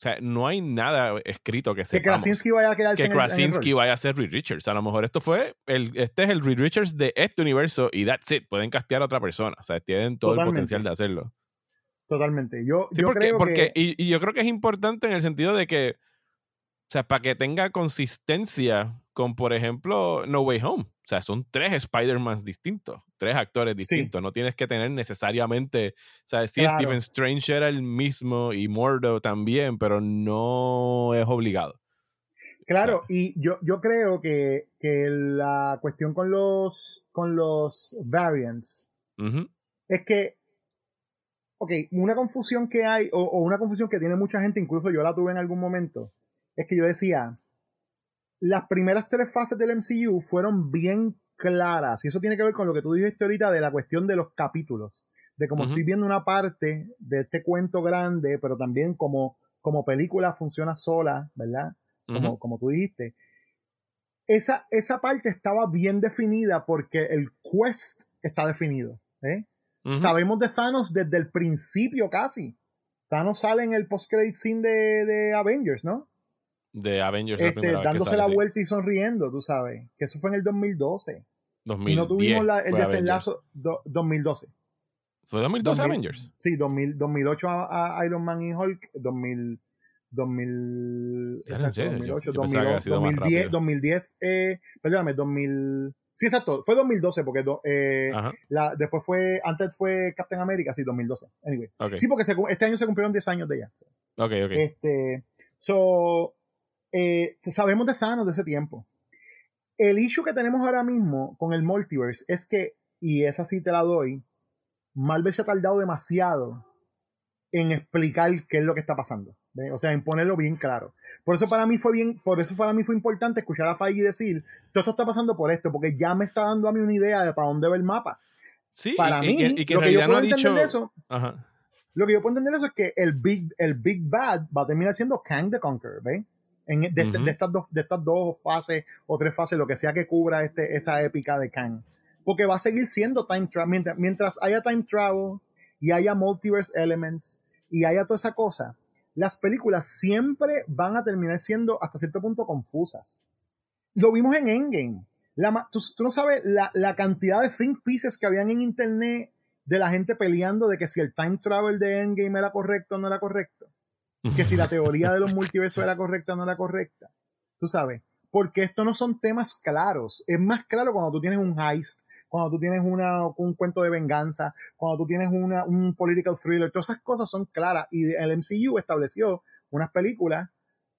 sea, no hay nada escrito que Que Krasinski vaya a quedarse Que Krasinski vaya a ser Reed Richards. A lo mejor esto fue, el, este es el Reed Richards de este universo y that's it. Pueden castear a otra persona. O sea, tienen todo el potencial de hacerlo. Totalmente. Yo, yo creo que... y, yo creo que es importante en el sentido de que, o sea, para que tenga consistencia con, por ejemplo, No Way Home. O sea, son tres Spider-Man distintos, tres actores distintos. No tienes que tener necesariamente. O sea, sí, Stephen Strange era el mismo y Mordo también, pero no es obligado. Claro, y yo, yo creo que, que, la cuestión con los, con los variants es que ok, una confusión que hay, o, una confusión que tiene mucha gente, incluso yo la tuve en algún momento, es que yo decía, las primeras tres fases del MCU fueron bien claras, y eso tiene que ver con lo que tú dijiste ahorita de la cuestión de los capítulos, de cómo estoy viendo una parte de este cuento grande, pero también como, como película funciona sola, ¿verdad? Como, como tú dijiste. Esa, esa parte estaba bien definida porque el quest está definido. ¿eh? Sabemos de Thanos desde el principio casi. Thanos sale en el post-credit scene de, Avengers, ¿no? De Avengers. Este, dándose la vuelta y sonriendo, tú sabes. Que eso fue en el 2012. 2010 y no tuvimos el desenlace 2012. ¿Fue 2012 Avengers? Sí, 2008 a, Iron Man y Hulk, 2000, 2000, 2008, 2010, 2010, eh, perdóname, 2000, Sí, exacto. Fue 2012 porque eh, la, después fue, antes fue Captain America, sí, 2012. Anyway. Sí, porque este año se cumplieron 10 años de ella. Ok, ok. Este, so, eh, sabemos de Thanos de ese tiempo. El issue que tenemos ahora mismo con el multiverse es que, y esa sí te la doy, Marvel se ha tardado demasiado en explicar qué es lo que está pasando. O sea, en ponerlo bien claro. Por eso para mí fue bien, por eso para mí fue importante escuchar a Feige decir, todo esto está pasando por esto, porque ya me está dando a mí una idea de para dónde va el mapa. Sí, para mí, lo que yo puedo entender de eso, lo que yo puedo entender de eso es que el Big, el Big Bad va a terminar siendo Kang the Conqueror, ¿ves? En, de, estas dos, de estas dos fases o tres fases, lo que sea que cubra este, esa épica de Kang. Porque va a seguir siendo time travel. Mientras, mientras haya time travel y haya multiverse elements y haya toda esa cosa, las películas siempre van a terminar siendo hasta cierto punto confusas. Lo vimos en Endgame. tú, no sabes la, cantidad de think pieces que habían en internet de la gente peleando de que si el time travel de Endgame era correcto o no era correcto. Que si la [laughs] teoría de los multiversos era correcta o no era correcta. Tú sabes porque esto no son temas claros. Es más claro cuando tú tienes un heist, cuando tú tienes una, un cuento de venganza, cuando tú tienes una, un political thriller, todas esas cosas son claras. Y el MCU estableció unas películas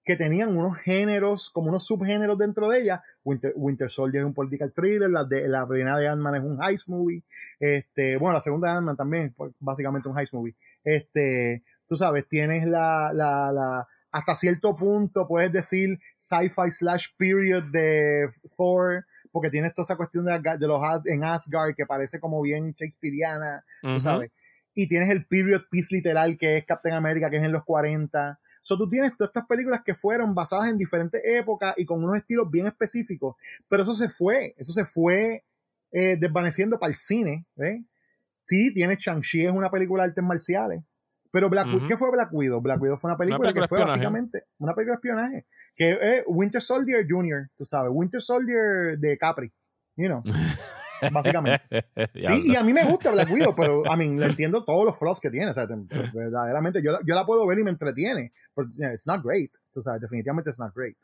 que tenían unos géneros, como unos subgéneros dentro de ellas. Winter, Winter Soldier es un political thriller, la, de, la primera de Ant-Man es un heist movie. Este, bueno, la segunda de Ant-Man también, básicamente un heist movie. Este, tú sabes, tienes la, la, la hasta cierto punto puedes decir sci-fi slash period de Thor, porque tienes toda esa cuestión de, los en Asgard que parece como bien shakespeariana, tú sabes. Y tienes el period piece literal que es Captain America, que es en los 40. So, tú tienes todas estas películas que fueron basadas en diferentes épocas y con unos estilos bien específicos. Pero eso se fue, eso se fue eh, desvaneciendo para el cine. ¿ves? Sí, tienes Shang-Chi, es una película de artes marciales. Pero Black ¿qué fue Black Widow? Black Widow fue una película, que fue básicamente una película de espionaje. Que es Winter Soldier Jr., tú sabes, Winter Soldier de Capri, you know. [laughs] básicamente. sí, y a mí me gusta Black Widow, pero a mí le entiendo todos los flaws que tiene. O sea, verdaderamente, yo, yo, la puedo ver y me entretiene. Pero it's not great. Tú sabes, definitivamente it's not great.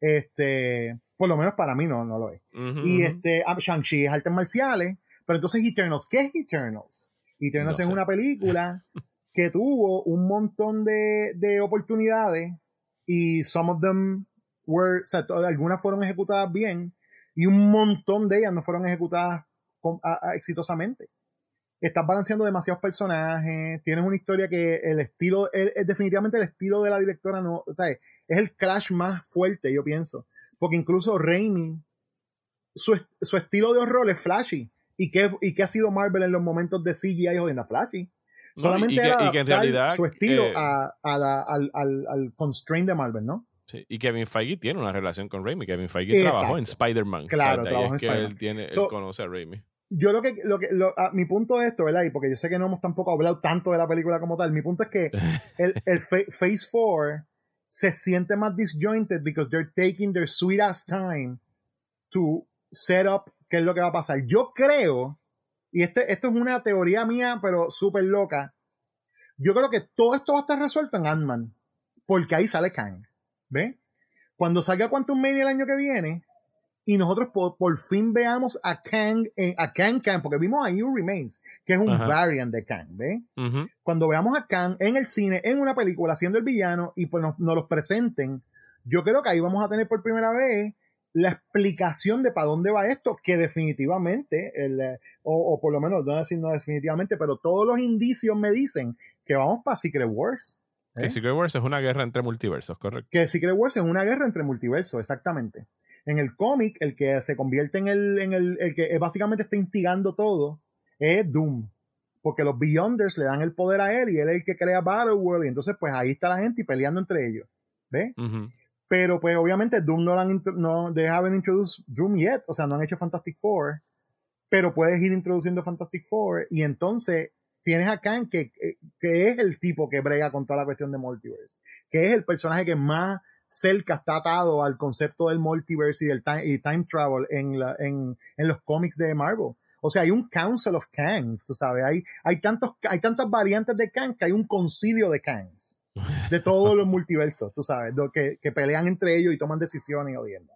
Este, por lo menos para mí no, no lo es. y este, ah, Shang-Chi es artes marciales. Pero entonces Eternals, ¿qué es Eternals? Eternals es una película que tuvo un montón de, de oportunidades y some of them were, algunas fueron ejecutadas bien y un montón de ellas no fueron ejecutadas exitosamente. Estás balanceando demasiados personajes, tienes una historia que el estilo, es definitivamente el estilo de la directora no, o es el clash más fuerte, yo pienso. Porque incluso Raimi, su, su estilo de horror es flashy. ¿Y qué, ¿Y qué ha sido Marvel en los momentos de CGI jodiendo flashy? Solamente y que, en realidad, su estilo eh, a, al, al, al constraint de Marvel, ¿no? Sí, y Kevin Feige tiene una relación con Raimi. Kevin Feige trabajó en Spider-Man. Claro, trabajó en Spider-Man. Él, tiene, él conoce a Raimi. Yo lo que, lo que mi punto de esto, ¿verdad? Y porque yo sé que no hemos tampoco hablado tanto de la película como tal, mi punto es que [laughs] el, el Phase 4 se siente más disjointed because they're taking their sweet ass time to set up qué es lo que va a pasar. Yo creo, y este, esto es una teoría mía, pero súper loca, yo creo que todo esto va a estar resuelto en Ant-Man, porque ahí sale Kang. ¿Ves? Cuando salga Quantum Mania el año que viene, y nosotros por, fin veamos a Kang, a Kang Kang, porque vimos a You Remains, que es un variant de Kang, ¿ves? Cuando veamos a Kang en el cine, en una película, siendo el villano, y pues nos, nos los presenten, yo creo que ahí vamos a tener por primera vez la explicación de para dónde va esto, que definitivamente, el, o, por lo menos, no decir no definitivamente, pero todos los indicios me dicen que vamos para Secret Wars. Que ¿eh? Secret Wars es una guerra entre multiversos, correcto. Que Secret Wars es una guerra entre multiversos, exactamente. En el cómic, el que se convierte en el, en el, el que básicamente está instigando todo es Doom. Porque los Beyonders le dan el poder a él y él es el que crea Battle World. Y entonces, pues ahí está la gente y peleando entre ellos. ¿Ves? Pero, pues obviamente, Doom no, han no they haven't introduced Doom yet. O sea, no han hecho Fantastic Four. Pero puedes ir introduciendo Fantastic Four. Y entonces tienes a Kang, que, que es el tipo que brega con toda la cuestión de multiverse. Que es el personaje que más cerca está atado al concepto del multiverse y del time, time travel en, la, en, en, los cómics de Marvel. O sea, hay un Council of Kangs, tú sabes, hay, hay, tantos, hay tantas variantes de Kangs que hay un concilio de Kangs [laughs] de todos los multiversos, tú sabes, que, que, pelean entre ellos y toman decisiones odiando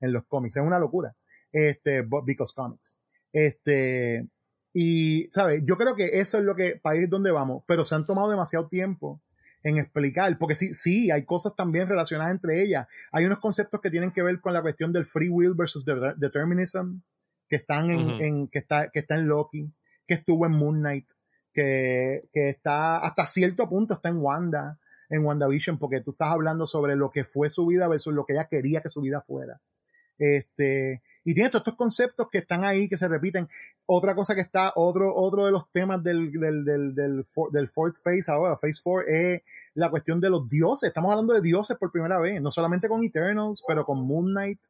en los cómics. Es una locura. Este, because comics. Este, y, ¿sabes? Yo creo que eso es lo que, ir donde vamos, pero se han tomado demasiado tiempo en explicar, porque sí, sí, hay cosas también relacionadas entre ellas. Hay unos conceptos que tienen que ver con la cuestión del free will versus determinism, que están en, que está, que está en Loki, que estuvo en Moon Knight, que, está hasta cierto punto está en Wanda, en WandaVision, porque tú estás hablando sobre lo que fue su vida versus lo que ella quería que su vida fuera. Este, y tiene todos estos conceptos que están ahí, que se repiten. Otra cosa que está, otro, otro de los temas del, del, del, del, del fourth phase ahora, phase 4, es la cuestión de los dioses. Estamos hablando de dioses por primera vez, no solamente con Eternals, pero con Moon Knight.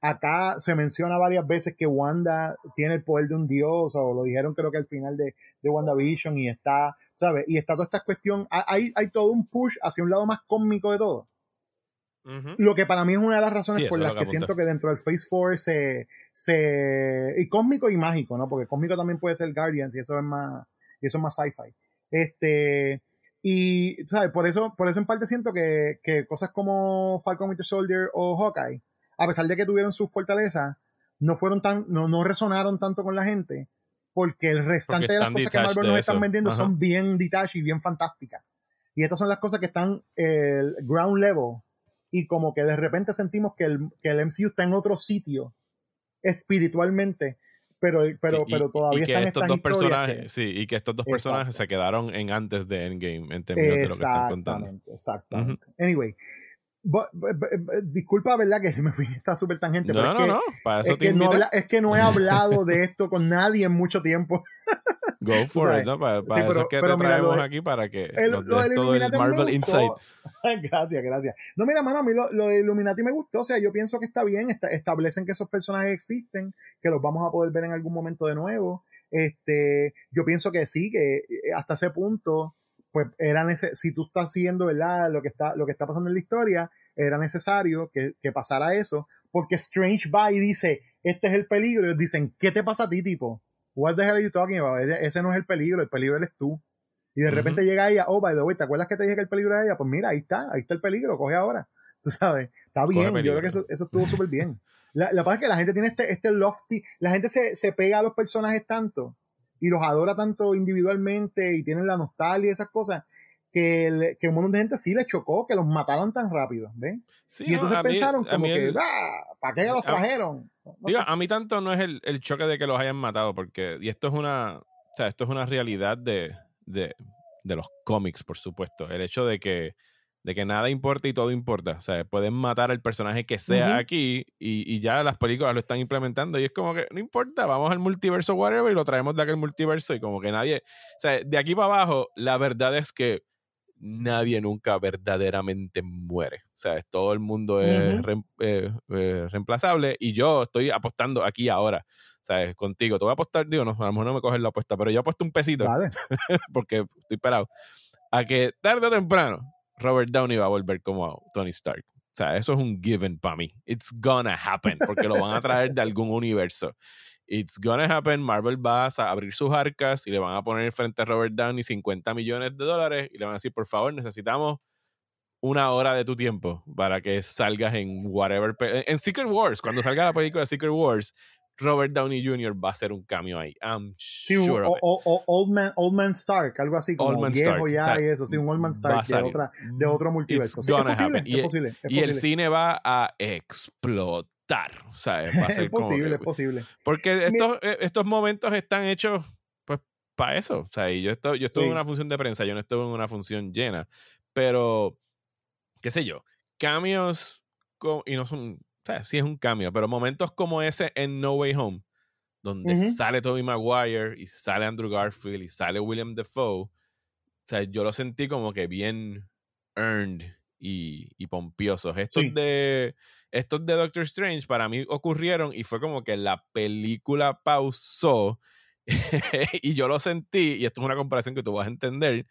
Acá se menciona varias veces que Wanda tiene el poder de un dios, o lo dijeron creo que al final de, de WandaVision, y está, ¿sabes? Y está toda esta cuestión, hay, hay todo un push hacia un lado más cósmico de todo lo que para mí es una de las razones por las que, siento que dentro del Phase 4 se, se. y cósmico y mágico, ¿no? Porque cósmico también puede ser Guardians y eso es más. Y eso es más sci-fi. Este. Y, ¿sabes? Por eso, por eso en parte siento que, que cosas como Falcon Winter Soldier o Hawkeye, a pesar de que tuvieron sus fortalezas, no fueron tan, no, no resonaron tanto con la gente, porque el restante de las cosas que Marvel nos están vendiendo son bien detached y bien fantásticas. Y estas son las cosas que están el ground level y como que de repente sentimos que el, que el MCU está en otro sitio espiritualmente, pero, pero, pero todavía y que están estos dos personajes, sí, y que estos dos personajes se quedaron en antes de Endgame en términos de lo que están contando. Exactamente. Anyway, disculpa, ¿verdad? Que me fui esta súper tangente. No, pero no, es que, no. Para eso es, que no es que no he [laughs] hablado de esto con nadie en mucho tiempo. [laughs] Go for it, ¿no? Para, eso es que te traemos aquí para que nos des todo el Marvel Insight. [laughs] gracias, gracias. No, mira, mano, a mí lo, de Illuminati me gustó. O sea, yo pienso que está bien. establecen que esos personajes existen, que los vamos a poder ver en algún momento de nuevo. Este, yo pienso que sí, que eh, hasta ese punto, pues era si tú estás siguiendo, ¿verdad? Lo que está, lo que está pasando en la historia, era necesario que, que pasara eso, porque Strange va y dice, este es el peligro, y dicen, ¿qué te pasa a ti, tipo? What the hell are you talking about? Ese no es el peligro, el peligro eres tú. Y de repente llega ella, oh, by the way, ¿te acuerdas que te dije que el peligro era ella? Pues mira, ahí está, ahí está el peligro, coge ahora. [laughs] Tú sabes, está bien, yo creo que eso, eso estuvo súper bien. La, la es que la gente tiene este, este lofty, la gente se, se pega a los personajes tanto y los adora tanto individualmente y tienen la nostalgia y esas cosas que, que un montón de gente sí le chocó que los mataran tan rápido, ¿ven? y entonces pensaron como que, ah, ¿para qué los trajeron? a mí tanto no es el, el, choque de que los hayan matado, porque, y esto es una, o sea, esto es una realidad de, de, de los cómics, por supuesto. El hecho de que de que nada importa y todo importa. O sea, pueden matar al personaje que sea aquí y, ya las películas lo están implementando y es como que no importa, vamos al multiverso whatever y lo traemos de aquel multiverso y como que nadie, o sea, de aquí para abajo la verdad es que nadie nunca verdaderamente muere. O sea, todo el mundo es eh, eh, reemplazable y yo estoy apostando aquí ahora. O sea, contigo. Te voy a apostar, digo, no, a lo mejor no me coges la apuesta, pero yo apuesto un pesito. [laughs] porque estoy parado. A que tarde o temprano Robert Downey va a volver como Tony Stark. O sea, eso es un given para mí. It's gonna happen, porque lo van a traer de algún universo. It's gonna happen. Marvel va a abrir sus arcas y le van a poner frente a Robert Downey 50 millones de dólares y le van a decir, por favor, necesitamos una hora de tu tiempo para que salgas en whatever. En Secret Wars, cuando salga la película de Secret Wars, Robert Downey Jr. va a hacer un cameo ahí. I'm sure o, old, man, old Man Stark, algo así como Old viejo ya y eso, sí, un Old Man Stark de, otra, de otro multiverso. Sí, es, posible, y, es, posible, y el cine va a explotar. O sea, va a [laughs] ser es posible, es posible. Porque estos, eh, estos momentos están hechos pues para eso. O sea, y yo estoy, yo estoy en una función de prensa, yo no estoy en una función llena. Pero, qué sé yo, cambios y no son o sea, sí es un cambio, pero momentos como ese en No Way Home, donde sale Tobey Maguire y sale Andrew Garfield y sale William Defoe, o sea, yo lo sentí como que bien earned y, y pompiosos. Estos de estos de Doctor Strange para mí ocurrieron y fue como que la película pausó [laughs] y yo lo sentí, y esto es una comparación que tú vas a entender,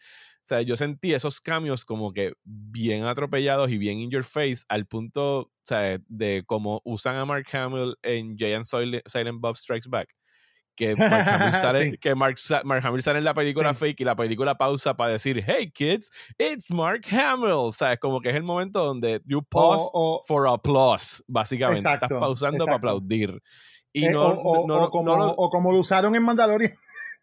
sea, yo sentí esos cambios como que bien atropellados y bien in your face al punto, o sea, de cómo usan a Mark Hamill en Giant Silent Bob Strikes Back. Que Mark Hamill [laughs] sale, que Mark, Hamill sale en la película fake y la película pausa para decir, hey kids, it's Mark Hamill. O sea, es como que es el momento donde you pause for applause, básicamente. Estás pausando para aplaudir. Y eh, no, o, como, o como lo usaron en Mandalorian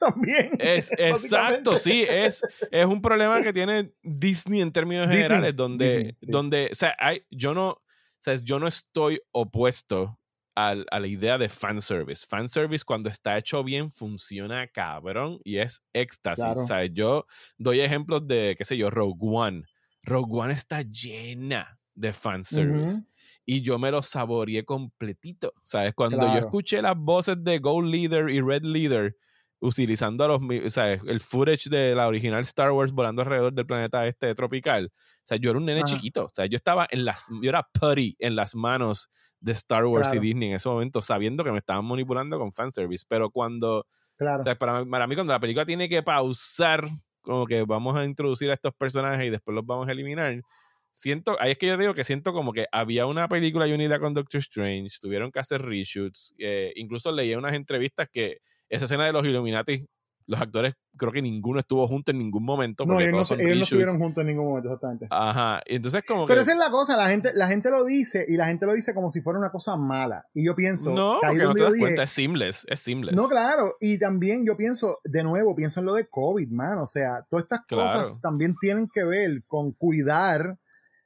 también. [laughs] Es, exacto, sí, es, es un problema que tiene Disney en términos generales, donde, donde, o sea, hay, yo no, o sea, yo no estoy opuesto a, a, la idea de fanservice. Fanservice cuando está hecho bien funciona cabrón y es éxtasis. O sea, yo doy ejemplos de, qué sé yo, Rogue One. Rogue One está llena de fanservice. Y yo me lo saboreé completito. ¿Sabes? Cuando yo escuché las voces de Gold Leader y Red Leader, utilizando a los, o sea, el footage de la original Star Wars volando alrededor del planeta este tropical. O sea, yo era un nene chiquito. O sea, yo estaba en las, yo era putty en las manos de Star Wars y Disney en ese momento, sabiendo que me estaban manipulando con fanservice. Pero cuando, claro. o sea, para, para mí, cuando la película tiene que pausar, como que vamos a introducir a estos personajes y después los vamos a eliminar, siento, ahí es que yo digo que siento como que había una película y unida con Doctor Strange, tuvieron que hacer reshoots, eh, incluso leía unas entrevistas que esa escena de los Illuminati, los actores, creo que ninguno estuvo junto en ningún momento. No, ellos, no, ellos no, estuvieron juntos en ningún momento, exactamente. Ajá, entonces como Pero esa es la cosa, la gente, la gente lo dice y la gente lo dice como si fuera una cosa mala. Y yo pienso... No, que no te das cuenta, es seamless, es seamless. No, claro, y también yo pienso, de nuevo, pienso en lo de COVID, man, o sea, todas estas cosas también tienen que ver con cuidar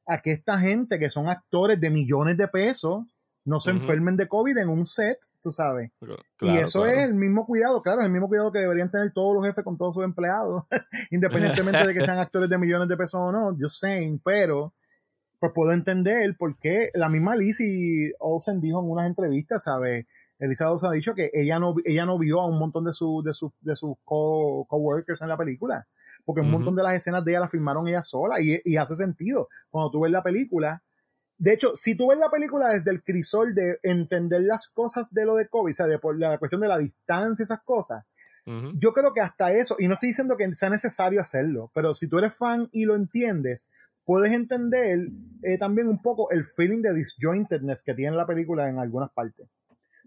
a que esta gente que son actores de millones de pesos no se enfermen de COVID en un set, tú sabes. y eso es el mismo cuidado, claro, el mismo cuidado que deberían tener todos los jefes con todos sus empleados, [laughs] independientemente de que sean actores de millones de pesos o no, yo sé, pero pues puedo entender por qué la misma Lizzie Olsen dijo en unas entrevistas, ¿sabes? Elisa Olsen ha dicho que ella no, ella no vio a un montón de, sus de, de sus coworkers en la película, porque un montón de las escenas de ella las filmaron ella sola y, y hace sentido. Cuando tú ves la película, de hecho, si tú ves la película desde el crisol de entender las cosas de lo de COVID, o sea, de por la cuestión de la distancia, esas cosas, yo creo que hasta eso, y no estoy diciendo que sea necesario hacerlo, pero si tú eres fan y lo entiendes, puedes entender eh, también un poco el feeling de disjointedness que tiene la película en algunas partes.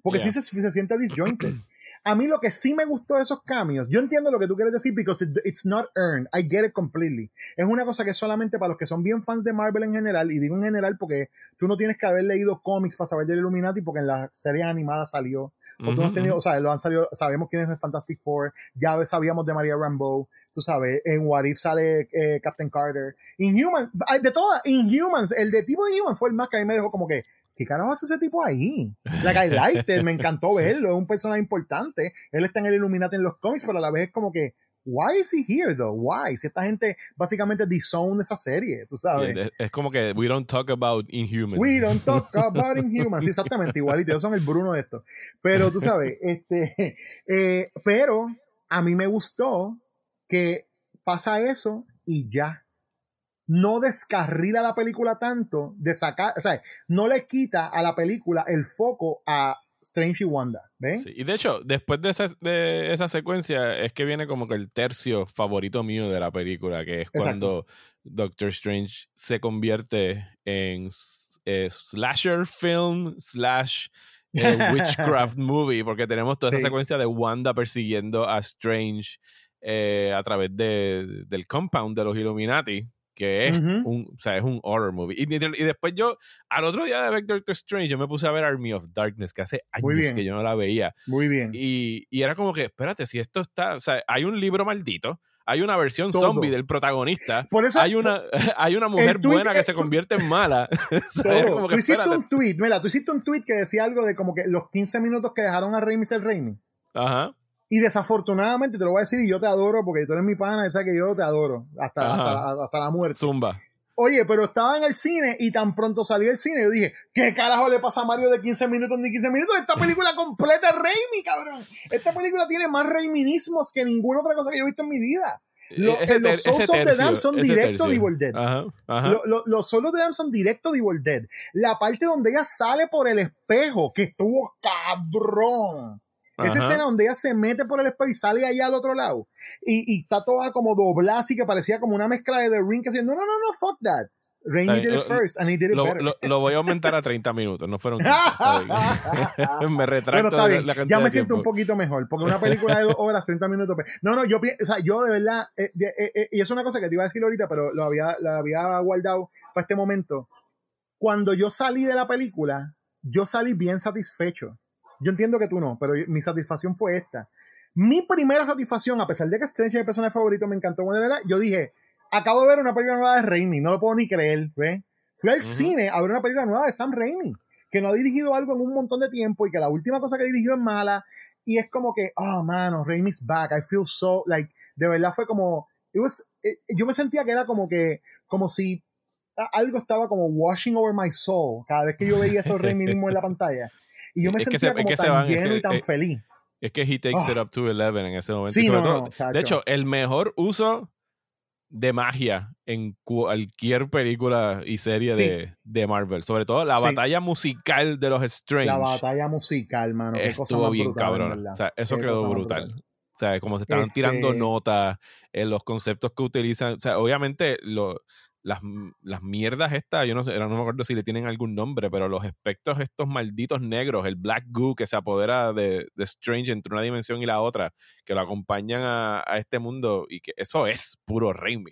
Porque sí se, se siente disjointed. [clears throat] A mí lo que sí me gustó de esos cambios, yo entiendo lo que tú quieres decir, because it's not earned. I get it completely. Es una cosa que solamente para los que son bien fans de Marvel en general, y digo en general porque tú no tienes que haber leído cómics para saber del Illuminati, porque en la serie animada salió. O tú no has tenido, o sea, lo han salido, sabemos quién es el Fantastic Four, ya sabíamos de Maria Rambeau, tú sabes, en What If sale eh, Captain Carter. Inhumans, de todas, Inhumans, el de tipo de Inhumans fue el más que a mí me dejó como que, ¿qué carajo hace ese tipo ahí? Liked it, me encantó [laughs] verlo, es un personaje importante. Él está en el Illuminati en los cómics, pero a la vez es como que, why is he here though? Why? Si esta gente básicamente disown esa serie, tú sabes. es como que we don't talk about Inhumans. We don't talk [laughs] about Inhumans. exactamente, igualito. Ellos son el Bruno de esto. Pero tú sabes, [laughs] este, eh, pero a mí me gustó que pasa eso y ya no descarrila la película tanto de sacar, o sea, no le quita a la película el foco a Strange y Wanda, ¿ven? y de hecho, después de esa, de esa, secuencia es que viene como que el tercio favorito mío de la película, que es cuando Doctor Strange se convierte en eh, slasher film slash eh, [laughs] witchcraft movie, porque tenemos toda esa secuencia de Wanda persiguiendo a Strange eh, a través de, del compound de los Illuminati que es, un, o sea, es un horror movie. Y, y, después yo, al otro día de Doctor Strange, yo me puse a ver Army of Darkness, que hace años que yo no la veía. Muy bien. Y, y, era como que, espérate, si esto está, o sea, hay un libro maldito, hay una versión zombie del protagonista, Por eso, hay, una, [laughs] hay una mujer buena que se convierte en mala. [laughs] tú hiciste un tweet, mira, tú hiciste un tweet que decía algo de como que los 15 minutos que dejaron a Raimi ser Raimi. Ajá. Y desafortunadamente, te lo voy a decir, y yo te adoro porque tú eres mi pana, esa que yo te adoro hasta, hasta, la muerte. Zumba. Oye, pero estaba en el cine y tan pronto salí del cine, yo dije, ¿qué carajo le pasa a Mario de 15 minutos ni 15 minutos? Esta película completa es Raimi, cabrón. Esta película tiene más Raiminismos que ninguna otra cosa que yo he visto en mi vida. los Souls of the Dam son directo de Evil Dead. los Souls of the Dam son directo de Evil Dead. La parte donde ella sale por el espejo, que estuvo cabrón. Esa escena donde ella se mete por el espejo y sale allá al otro lado. Y, y está toda como doblada, así que parecía como una mezcla de The Ring que decía, no, no, no, no, fuck that. Rainy did it first and he did it lo, better. Lo, voy a aumentar a 30 minutos, no fueron [laughs] [laughs] me retracto bueno, está bien. Ya me siento un poquito mejor, porque una película de dos [laughs] horas, 30 minutos. No, no, yo, o sea, yo de verdad, eh, eh, eh, y es una cosa que te iba a decir ahorita, pero lo había, lo había guardado para este momento. Cuando yo salí de la película, yo salí bien satisfecho yo entiendo que tú no, pero mi satisfacción fue esta. Mi primera satisfacción, a pesar de que Strange es mi personaje favorito, me encantó, yo dije, acabo de ver una película nueva de Raimi, no lo puedo ni creer, ¿ves? Fui al cine a ver una película nueva de Sam Raimi, que no ha dirigido algo en un montón de tiempo y que la última cosa que dirigió es mala. Y es como que, oh, mano, Raimi's back. I feel so, like, de verdad fue como, it was, eh, yo me sentía que era como que, como si algo estaba como washing over my soul cada vez que yo veía esos Raimi mismo en la [laughs] pantalla. Y yo me sentía como tan lleno y tan feliz. Es que he takes it ah. up to 11 en ese momento. de hecho, el mejor uso de magia en cualquier película y serie de, de, Marvel. Sobre todo la batalla musical de los Strange. La batalla musical, mano. Estuvo bien cabrón. O sea, eso quedó brutal. O sea, como se estaban tirando este notas, en eh, los conceptos que utilizan. O sea, obviamente lo, las, las mierdas estas, yo no sé, no me acuerdo si le tienen algún nombre, pero los espectros estos malditos negros, el Black Goo que se apodera de, de Strange entre una dimensión y la otra, que lo acompañan a, a este mundo y que eso es puro Raimi.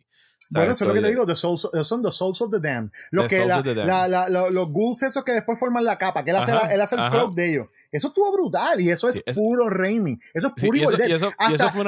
Bueno, eso es lo que te digo, the souls, son the souls of the damned. Lo que la, la, los ghouls esos que después forman la capa, que él hace, él hace el cloak de ellos. Eso estuvo brutal y eso es, puro Raimi. Eso es puro sí,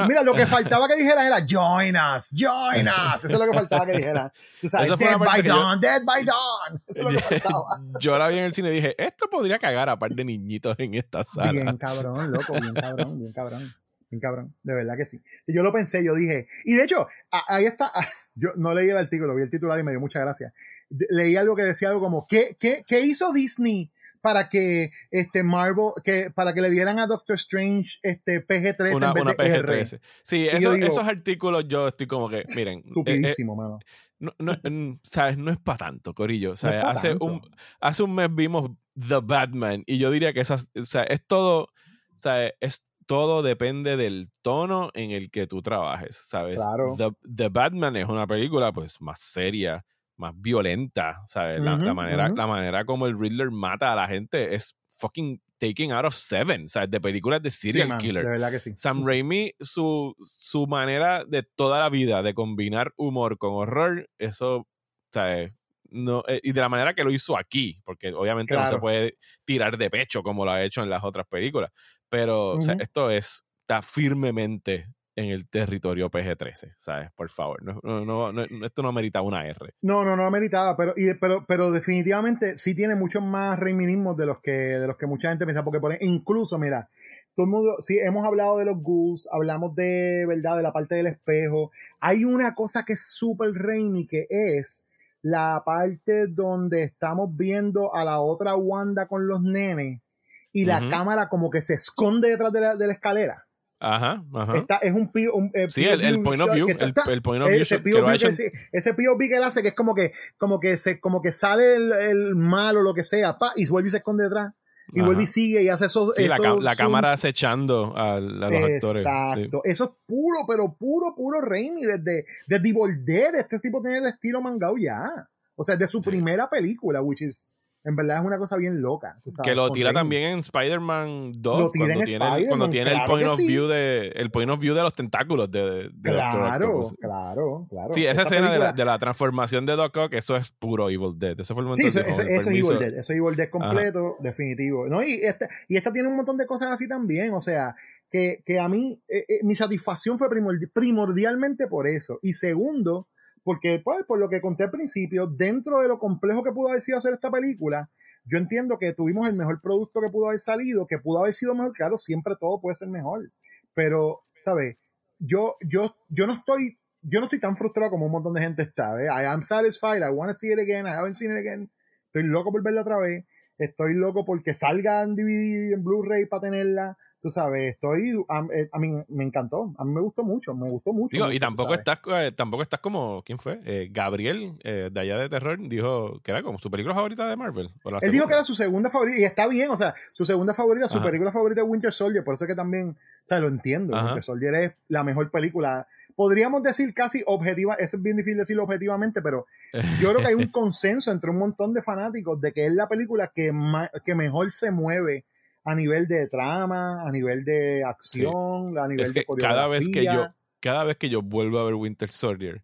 Mira, lo que [laughs] faltaba que dijera era join us, join us. Eso es lo que faltaba que dijera. dead by dawn, dead by dawn. Eso es lo que [laughs] faltaba. Yo ahora vi en el cine y dije, esto podría cagar a par de niñitos en esta sala. Bien cabrón, loco, bien cabrón, bien cabrón. Bien cabrón, de verdad que sí. Y yo lo pensé, yo dije, y de hecho, ahí está, yo no leí el artículo, vi el titular y me dio mucha gracia. Leí algo que decía algo como, ¿qué, qué, qué hizo Disney para que este Marvel, que para que le dieran a Doctor Strange este PG-13 en vez de PG-13? Sí, esos artículos yo estoy como que, miren. Eh, eh, Estupidísimo, mano. No, no, ¿sabes? no es para tanto, Corillo. hace, Un, hace un mes vimos The Batman y yo diría que esas, o sea, es todo, sea, es todo depende del tono en el que tú trabajes, ¿sabes? Claro. The, Batman es una película pues más seria, más violenta, ¿sabes? la, manera, la manera como el Riddler mata a la gente es fucking taking out of seven, ¿sabes? De películas de serial killer. De verdad que sí. Sam Raimi, su, su manera de toda la vida de combinar humor con horror, eso, ¿sabes? No, eh, y de la manera que lo hizo aquí, porque obviamente no se puede tirar de pecho como lo ha hecho en las otras películas, pero o sea, esto es, está firmemente en el territorio PG-13, ¿sabes? Por favor, no, no, no, esto no merita una R. No, no, no meritaba, pero, y, pero, pero definitivamente sí tiene muchos más reiminismos de los que, de los que mucha gente piensa, porque incluso, mira, todo el mundo, sí, hemos hablado de los ghouls, hablamos de, ¿verdad?, de la parte del espejo. Hay una cosa que es súper Raimi, que es la parte donde estamos viendo a la otra Wanda con los nenes y la cámara como que se esconde detrás de la, de la escalera. Ajá, ajá. es un, un eh, sí, el, point of view, el, point of view ese POV que, ese POV que él hace que es como que como que se como que sale el, el mal o lo que sea, pa, y vuelve y se esconde detrás y vuelve y sigue y hace esos, sí, la, cámara acechando a, los actores. Exacto. Eso es puro, pero puro, puro Raimi. Desde, desde Evil Dead, este tipo tiene el estilo mangao ya. O sea, de su primera película, which is en verdad es una cosa bien loca. que lo tira también en Spider-Man 2. Lo tira cuando, tiene, cuando tiene el point of view de el point of view de los tentáculos de, claro, claro, claro. Sí, esa, escena de, la, de, la, transformación de Doc Ock, eso es puro Evil Dead. Eso fue el sí, eso, eso, es Evil Dead. Eso es Evil Dead completo, definitivo. ¿no? Y, esta, y esta tiene un montón de cosas así también. O sea, que, que a mí, eh, eh, mi satisfacción fue primordialmente por eso. Y segundo, porque, pues, por lo que conté al principio, dentro de lo complejo que pudo haber sido hacer esta película, yo entiendo que tuvimos el mejor producto que pudo haber salido, que pudo haber sido mejor. Claro, siempre todo puede ser mejor. Pero, ¿sabes? Yo, yo, yo no estoy, yo no estoy tan frustrado como un montón de gente está. ¿eh? I am satisfied, I want to see it again, I haven't seen it again. Estoy loco por verla otra vez. Estoy loco porque salga en DVD, en Blu-ray para tenerla tú sabes, estoy, eh, a, mí me encantó, a mí me gustó mucho, me gustó mucho. y tampoco estás, eh, tampoco estás como, ¿quién fue? Eh, Gabriel, de allá de terror, dijo que era como su película favorita de Marvel. Él dijo que era su segunda favorita, y está bien, o sea, su segunda favorita, su película favorita es Winter Soldier, por eso que también, o sea, lo entiendo, Winter Soldier es la mejor película. Podríamos decir casi objetiva, es bien difícil decirlo objetivamente, pero yo creo que hay un [laughs] consenso entre un montón de fanáticos de que es la película que, que mejor se mueve a nivel de trama, a nivel de acción, a nivel de coreografía. Cada vez que yo, cada vez que yo vuelvo a ver Winter Soldier,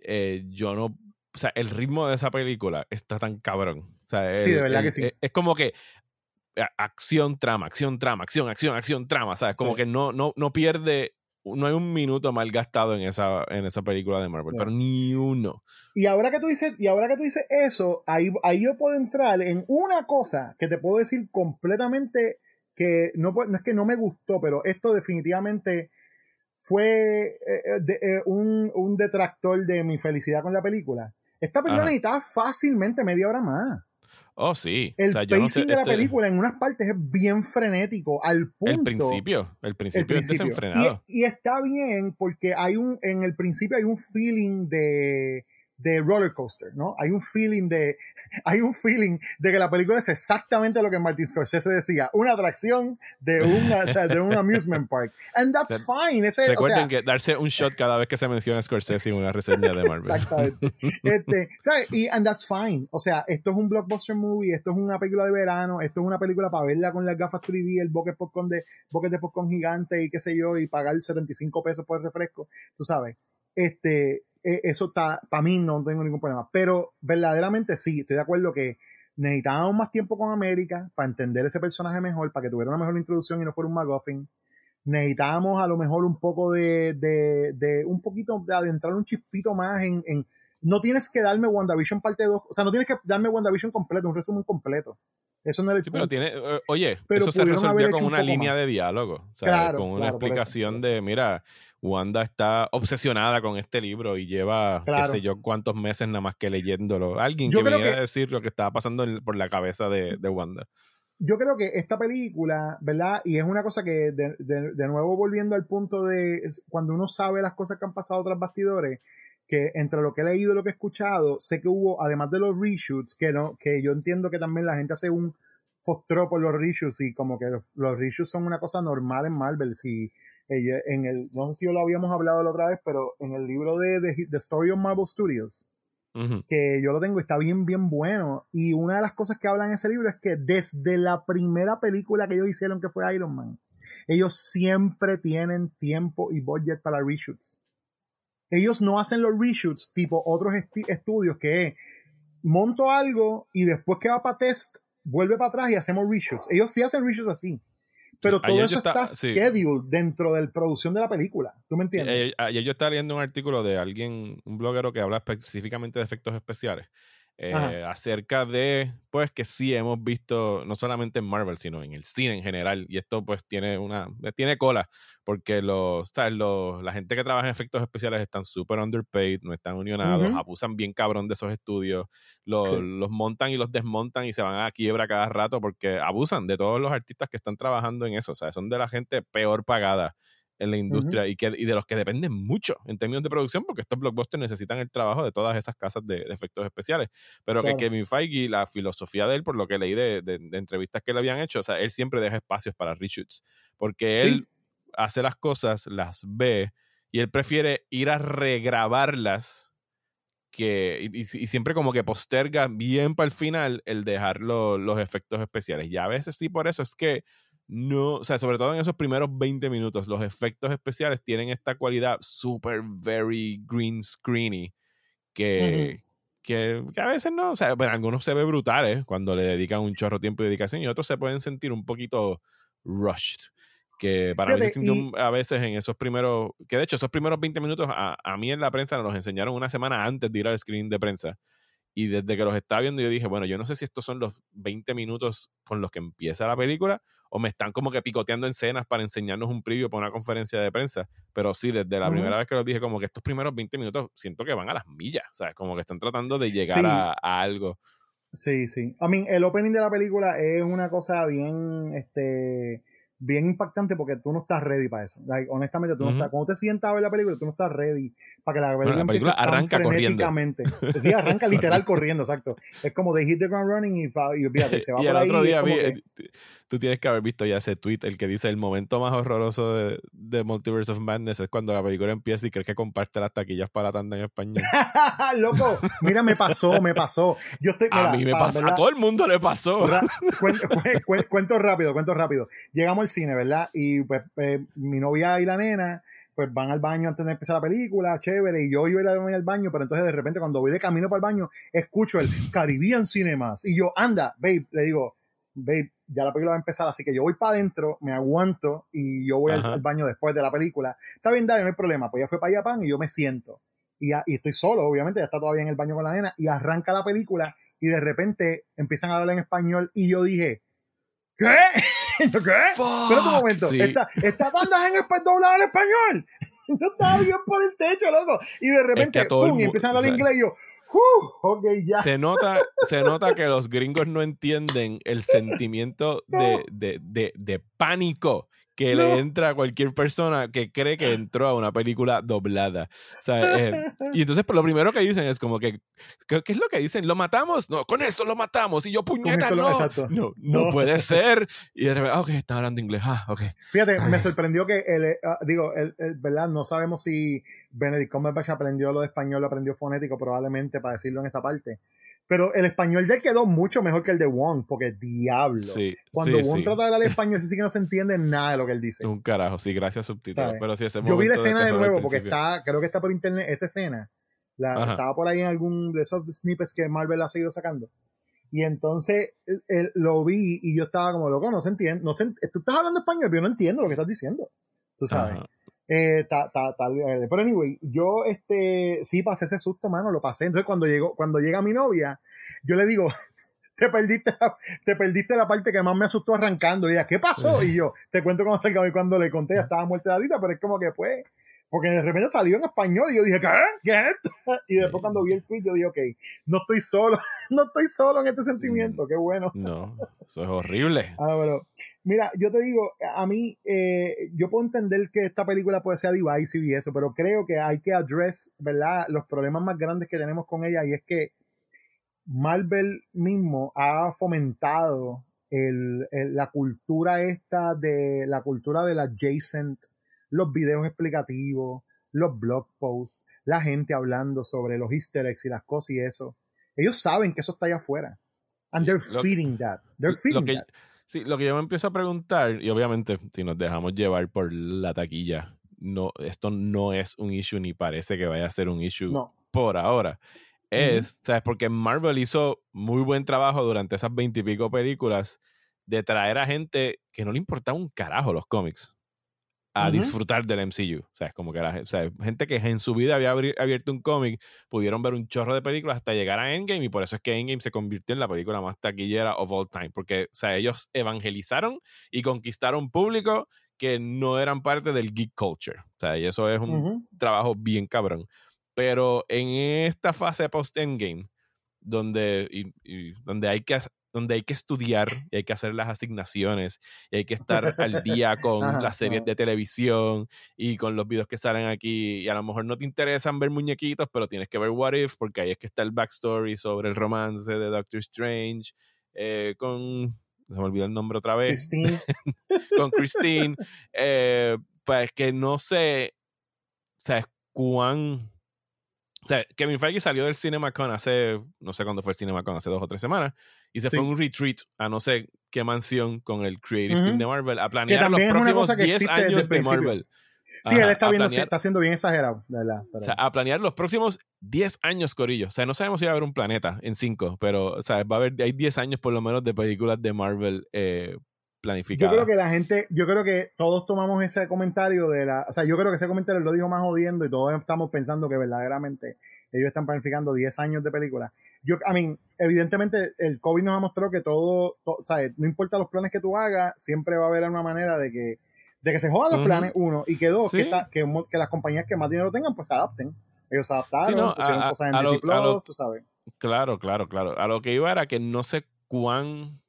eh, yo no, o sea, el ritmo de esa película está tan cabrón. O sea, sí, de verdad que sí. Es, como que acción, trama, acción, trama, acción, acción, acción, trama, ¿sabes? Como que no, no, no pierde no hay un minuto mal gastado en esa, en esa película de Marvel, pero ni uno. Y ahora que tú dices, y ahora que tú dices eso, ahí, ahí yo puedo entrar en una cosa que te puedo decir completamente que no, no es que no me gustó, pero esto definitivamente fue eh, eh, eh, un, un, detractor de mi felicidad con la película. Esta película necesitaba fácilmente media hora más. Oh, sí. El pacing de la este película en unas partes es bien frenético, al punto. El principio, el principio, es desenfrenado. y, está bien porque hay un, en el principio hay un feeling de, de roller coaster, ¿no? Hay un feeling de, [laughs] hay un feeling de que la película es exactamente lo que Martin Scorsese decía, una atracción de, una, de un [laughs] amusement park. And that's fine. Ese, Recuerden que darse un shot cada vez que se menciona Scorsese en una reseña de Marvel. Exactamente. Este, [laughs] ¿sabes? Y and that's fine. O sea, esto es un blockbuster movie, esto es una película de verano, esto es una película para verla con las gafas 3D, el bucket popcorn de, bucket de popcorn gigante y qué sé yo, y pagar 75 pesos por el refresco, tú sabes. Este, e, eso está, para mí no tengo ningún problema. Pero verdaderamente sí, estoy de acuerdo que necesitábamos más tiempo con América para entender ese personaje mejor, para que tuviera una mejor introducción y no fuera un McGuffin. Necesitábamos a lo mejor un poco de, de, de un poquito de adentrar un chispito más en, en, no tienes que darme WandaVision parte 2, o sea, no tienes que darme WandaVision completo, un resumen completo. Eso no es sí, pero tiene, eh, oye, eso se resolvió con una línea de diálogo, o sea, con una explicación de, mira, Wanda está obsesionada con este libro y lleva, qué sé yo, cuántos meses nada más que leyéndolo. Alguien que venía a decir lo que estaba pasando por la cabeza de, Wanda. Yo creo que esta película, ¿verdad? Y es una cosa que, de, de, nuevo volviendo al punto de cuando uno sabe las cosas que han pasado tras bastidores, que entre lo que he leído y lo que he escuchado, sé que hubo, además de los reshoots, que, no, que yo entiendo que también la gente hace un fostró por los reshoots y como que los, los reshoots son una cosa normal en Marvel. Si en el, no sé si lo habíamos hablado la otra vez, pero en el libro de The, Story of Marvel Studios, que yo lo tengo, está bien, bien bueno. Y una de las cosas que hablan en ese libro es que desde la primera película que ellos hicieron, que fue Iron Man, ellos siempre tienen tiempo y budget para reshoots. Ellos no hacen los reshoots tipo otros estudios que monto algo y después que va para test, vuelve para atrás y hacemos reshoots. Ellos sí hacen reshoots así. Pero todo eso está, scheduled dentro de la producción de la película. ¿Tú me entiendes? Ayer, yo estaba leyendo un artículo de alguien, un bloguero que habla específicamente de efectos especiales. Eh, acerca de, pues que sí hemos visto, no solamente en Marvel, sino en el cine en general, y esto pues tiene una, tiene cola, porque los, ¿sabes? Los, la gente que trabaja en efectos especiales están súper underpaid, no están unionados, abusan bien cabrón de esos estudios, los, los montan y los desmontan y se van a quiebra cada rato porque abusan de todos los artistas que están trabajando en eso, o sea, son de la gente peor pagada en la industria y, que, y de los que dependen mucho en términos de producción, porque estos blockbusters necesitan el trabajo de todas esas casas de, efectos especiales. Pero que Kevin Feige, la filosofía de él, por lo que leí de, de, entrevistas que le habían hecho, o sea, él siempre deja espacios para reshoots, porque él hace las cosas, las ve, y él prefiere ir a regrabarlas que, y, siempre como que posterga bien para el final el dejar los efectos especiales. Y a veces sí, por eso es que no, o sea, sobre todo en esos primeros 20 minutos, los efectos especiales tienen esta cualidad super, very green screeny que, que, a veces no, o sea, bueno, algunos se ve brutales cuando le dedican un chorro tiempo y dedicación y otros se pueden sentir un poquito rushed. Que para mí a veces en esos primeros, que de hecho esos primeros 20 minutos a, a mí en la prensa nos enseñaron una semana antes de ir al screen de prensa y desde que los estaba viendo, yo dije, bueno, yo no sé si estos son los 20 minutos con los que empieza la película o me están como que picoteando escenas para enseñarnos un preview para una conferencia de prensa. Pero sí, desde la primera vez que los dije, como que estos primeros 20 minutos siento que van a las millas, ¿sabes? Como que están tratando de llegar a, algo. Sí, sí. I mean, el opening de la película es una cosa bien, este bien impactante porque tú no estás ready para eso. honestamente, tú no estás, cuando te sientas a ver la película, tú no estás ready para que la película, empiece arranca corriendo. Sí, arranca [laughs] literal corriendo, exacto. Es como de hit the ground running y, y olvídate, se va [laughs] y el otro día tú tienes que haber visto ya ese tweet, el que dice el momento más horroroso de, de, Multiverse of Madness es cuando la película empieza y crees que comparte las taquillas para la tanda en español. [laughs] Loco, mira, me pasó, me pasó. Yo estoy, a mí me pasó, a todo el mundo le pasó. cuento, rápido, cuento rápido. Llegamos al cine, ¿verdad? Y pues eh, mi novia y la nena pues van al baño antes de empezar la película, chévere, y yo iba a ir al baño, pero entonces de repente cuando voy de camino para el baño, escucho el Caribbean Cinemas, y yo, anda, babe, le digo, babe, ya la película va a empezar, así que yo voy para adentro, me aguanto y yo voy al, baño después de la película. Está bien, dale, no hay problema. Pues ya fue para allá pan y yo me siento. Y, y, estoy solo, obviamente, ya está todavía en el baño con la nena y arranca la película y de repente empiezan a hablar en español y yo dije, ¿qué? ¿Qué? Espera un momento, esta, esta banda en español, [laughs] en español. yo estaba bien por el techo, loco. Y de repente, pum, y empiezan a hablar inglés y yo, se nota, se nota que los gringos no entienden el sentimiento de, [laughs] de, de, de pánico que le entra a cualquier persona que cree que entró a una película doblada. Eh, y entonces pues, lo primero que dicen es como que, ¿qué, es lo que dicen? ¿Lo matamos? No, con esto lo matamos. Y yo, puñeta, no, no, no, puede [laughs] ser. Y de repente, ah, ok, está hablando inglés. Ah, ok. Fíjate, me sorprendió que, el, ah, digo, el, ¿verdad? No sabemos si Benedict Cumberbatch aprendió lo de español, lo aprendió fonético, probablemente para decirlo en esa parte. Pero el español de él quedó mucho mejor que el de Wong, porque diablo. Cuando Wong trata de hablar español, sí que no se entiende nada de lo que él dice. Un carajo, sí, gracias subtítulos. Pero sí, ese Yo vi la escena de, nuevo, porque está, creo que está por internet, esa escena. La, estaba por ahí en algún de esos snippets que Marvel ha seguido sacando. Y entonces él, lo vi y yo estaba como loco, no se entiende. No se, tú estás hablando español, pero yo no entiendo lo que estás diciendo. Tú sabes. Eh, pero anyway, yo este sí pasé ese susto, mano, lo pasé. Entonces cuando llegó, cuando llega mi novia, yo le digo, [laughs] te perdiste, la, te perdiste la parte que más me asustó arrancando. Y ella, ¿qué pasó? Y yo, te cuento cómo se y cuando le conté, ya estaba muerta de la risa, pero es como que pues, porque de repente salió en español y yo dije, ¿qué? ¿Qué es esto? Y después cuando vi el tweet yo dije, ok, no estoy solo, [laughs] no estoy solo en este sentimiento, qué bueno. No, eso es horrible. Ah, pero, mira, yo te digo, a mí, eh, yo puedo entender que esta película puede ser divisive y eso, pero creo que hay que address, ¿verdad? Los problemas más grandes que tenemos con ella y es que Marvel mismo ha fomentado el, la cultura esta de la cultura del adjacent los videos explicativos, los blog posts, la gente hablando sobre los easter eggs y las cosas y eso. Ellos saben que eso está allá afuera. And they're feeding that. They're feeding que, that. Sí, lo que yo me empiezo a preguntar, y obviamente si nos dejamos llevar por la taquilla, no, esto no es un issue ni parece que vaya a ser un issue por ahora. Es, ¿sabes? Porque Marvel hizo muy buen trabajo durante esas veintipico películas de traer a gente que no le importaba un carajo los cómics a disfrutar del MCU. O sea, es como que la o sea, gente que en su vida había abierto un cómic, pudieron ver un chorro de películas hasta llegar a Endgame y por eso es que Endgame se convirtió en la película más taquillera of all time, porque, o sea, ellos evangelizaron y conquistaron público que no eran parte del geek culture. O sea, y eso es un trabajo bien cabrón. Pero en esta fase post-Endgame, donde, y, donde hay que donde hay que estudiar y hay que hacer las asignaciones y hay que estar al [laughs] día con las series de televisión y con los videos que salen aquí y a lo mejor no te interesan ver muñequitos, pero tienes que ver What If porque ahí es que está el backstory sobre el romance de Doctor Strange eh, con... Se me olvidó el nombre otra vez. Christine. [laughs] con Christine. Eh, pues que no sé, o sea, cuán o sea, Kevin Feige salió del CinemaCon hace, no sé cuándo fue el CinemaCon, hace dos o tres semanas, y se fue a un retreat a no sé qué mansión con el Creative Team de Marvel a planear los próximos 10 años de Marvel. Sí, él está, viendo, está siendo bien exagerado, ¿verdad? O sea, a planear los próximos 10 años, Corillo. O sea, no sabemos si va a haber un planeta en 5, pero o sea, va a haber, hay 10 años por lo menos de películas de Marvel eh, yo creo que la gente, yo creo que todos tomamos ese comentario de la, o sea, yo creo que ese comentario lo dijo más jodiendo y todos estamos pensando que verdaderamente ellos están planificando 10 años de película. Yo, I mean, evidentemente el COVID nos ha mostrado que todo, o sea, no importa los planes que tú hagas, siempre va a haber una manera de que, de que se jodan los planes, uno, y que dos, que, que, las compañías que más dinero tengan, pues se adapten. Ellos se adaptaron, pusieron cosas en Disney Plus, tú sabes. Claro, claro, claro. A lo que iba era que no sé cuán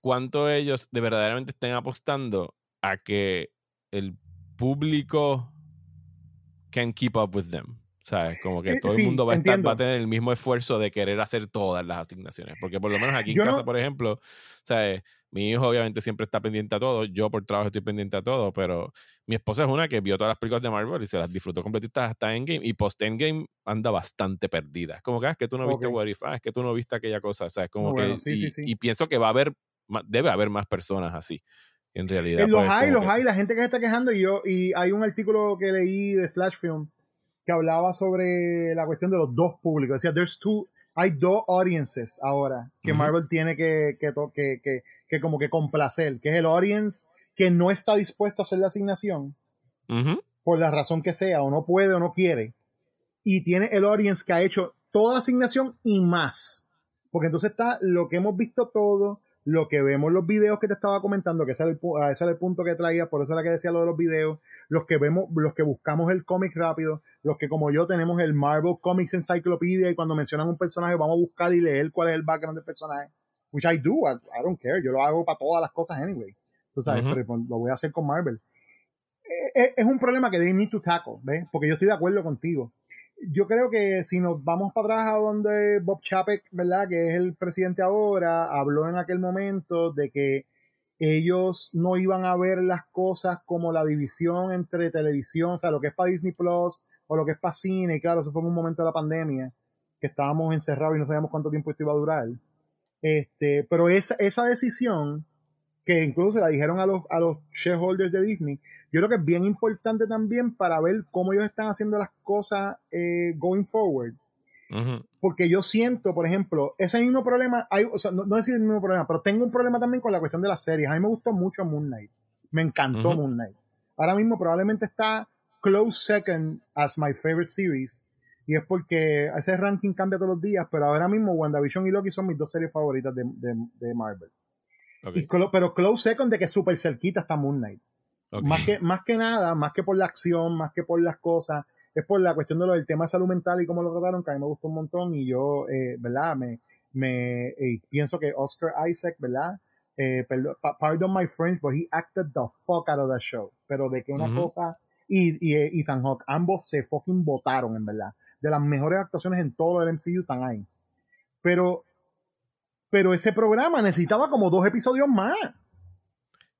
cuánto ellos de verdaderamente estén apostando a que el público can keep up with them. ¿Sabes? Como que eh, todo el mundo va a, estar, va a tener el mismo esfuerzo de querer hacer todas las asignaciones. Porque por lo menos aquí en casa, por ejemplo, ¿sabes? Mi hijo obviamente siempre está pendiente a todo. Yo por trabajo estoy pendiente a todo. Pero mi esposa es una que vio todas las películas de Marvel y se las disfrutó completitas hasta Endgame. Y post Endgame anda bastante perdida. Es como que, ah, es que tú no viste What If. Ah, es que tú no viste aquella cosa. O sea, es como que... y, pienso que va a haber debe haber más personas así. En realidad. los pues, hay, los hay, la gente que se está quejando y yo, y hay un artículo que leí de Slash Film que hablaba sobre la cuestión de los dos públicos. Decía, there's two, hay dos audiences ahora que Marvel tiene que, que, que, que, como que complacer, que es el audience que no está dispuesto a hacer la asignación, por la razón que sea, o no puede o no quiere, y tiene el audience que ha hecho toda la asignación y más. Porque entonces está lo que hemos visto todo, lo que vemos los videos que te estaba comentando, que ese es el, el punto que traía, por eso era que decía lo de los videos, los que vemos, los que buscamos el cómic rápido, los que como yo tenemos el Marvel Comics Encyclopedia y cuando mencionan un personaje vamos a buscar y leer cuál es el background del personaje, which I do, I, don't care, yo lo hago para todas las cosas anyway, tú sabes, pero lo voy a hacer con Marvel. Es, eh, es un problema que they need to tackle, ¿ves? Porque yo estoy de acuerdo contigo yo creo que si nos vamos para atrás a donde Bob Chapek, ¿verdad? Que es el presidente ahora, habló en aquel momento de que ellos no iban a ver las cosas como la división entre televisión, o sea, lo que es para Disney Plus o lo que es para cine, y claro, eso fue en un momento de la pandemia, que estábamos encerrados y no sabíamos cuánto tiempo esto iba a durar. Este, pero esa, esa decisión que incluso se la dijeron a los, a los shareholders de Disney, yo creo que es bien importante también para ver cómo ellos están haciendo las cosas eh, going forward. Porque yo siento, por ejemplo, ese mismo problema, hay, o sea, no, no es el mismo problema, pero tengo un problema también con la cuestión de las series. A mí me gustó mucho Moon Knight. Me encantó Moon Knight. Ahora mismo probablemente está close second as my favorite series. Y es porque ese ranking cambia todos los días, pero ahora mismo WandaVision y Loki son mis dos series favoritas de, de Marvel pero close second de que súper cerquita está Moon Knight. Más, que, más que nada, más que por la acción, más que por las cosas, es por la cuestión de lo del tema de salud mental y cómo lo trataron, que a mí me gustó un montón y yo, eh, ¿verdad? Me, me eh, pienso que Oscar Isaac, ¿verdad? Eh, pardon, my friends, but he acted the fuck out of the show. Pero de que una cosa y, y Ethan Hawke, ambos se fucking votaron, en verdad. De las mejores actuaciones en todo el MCU están ahí. Pero pero ese programa necesitaba como dos episodios más.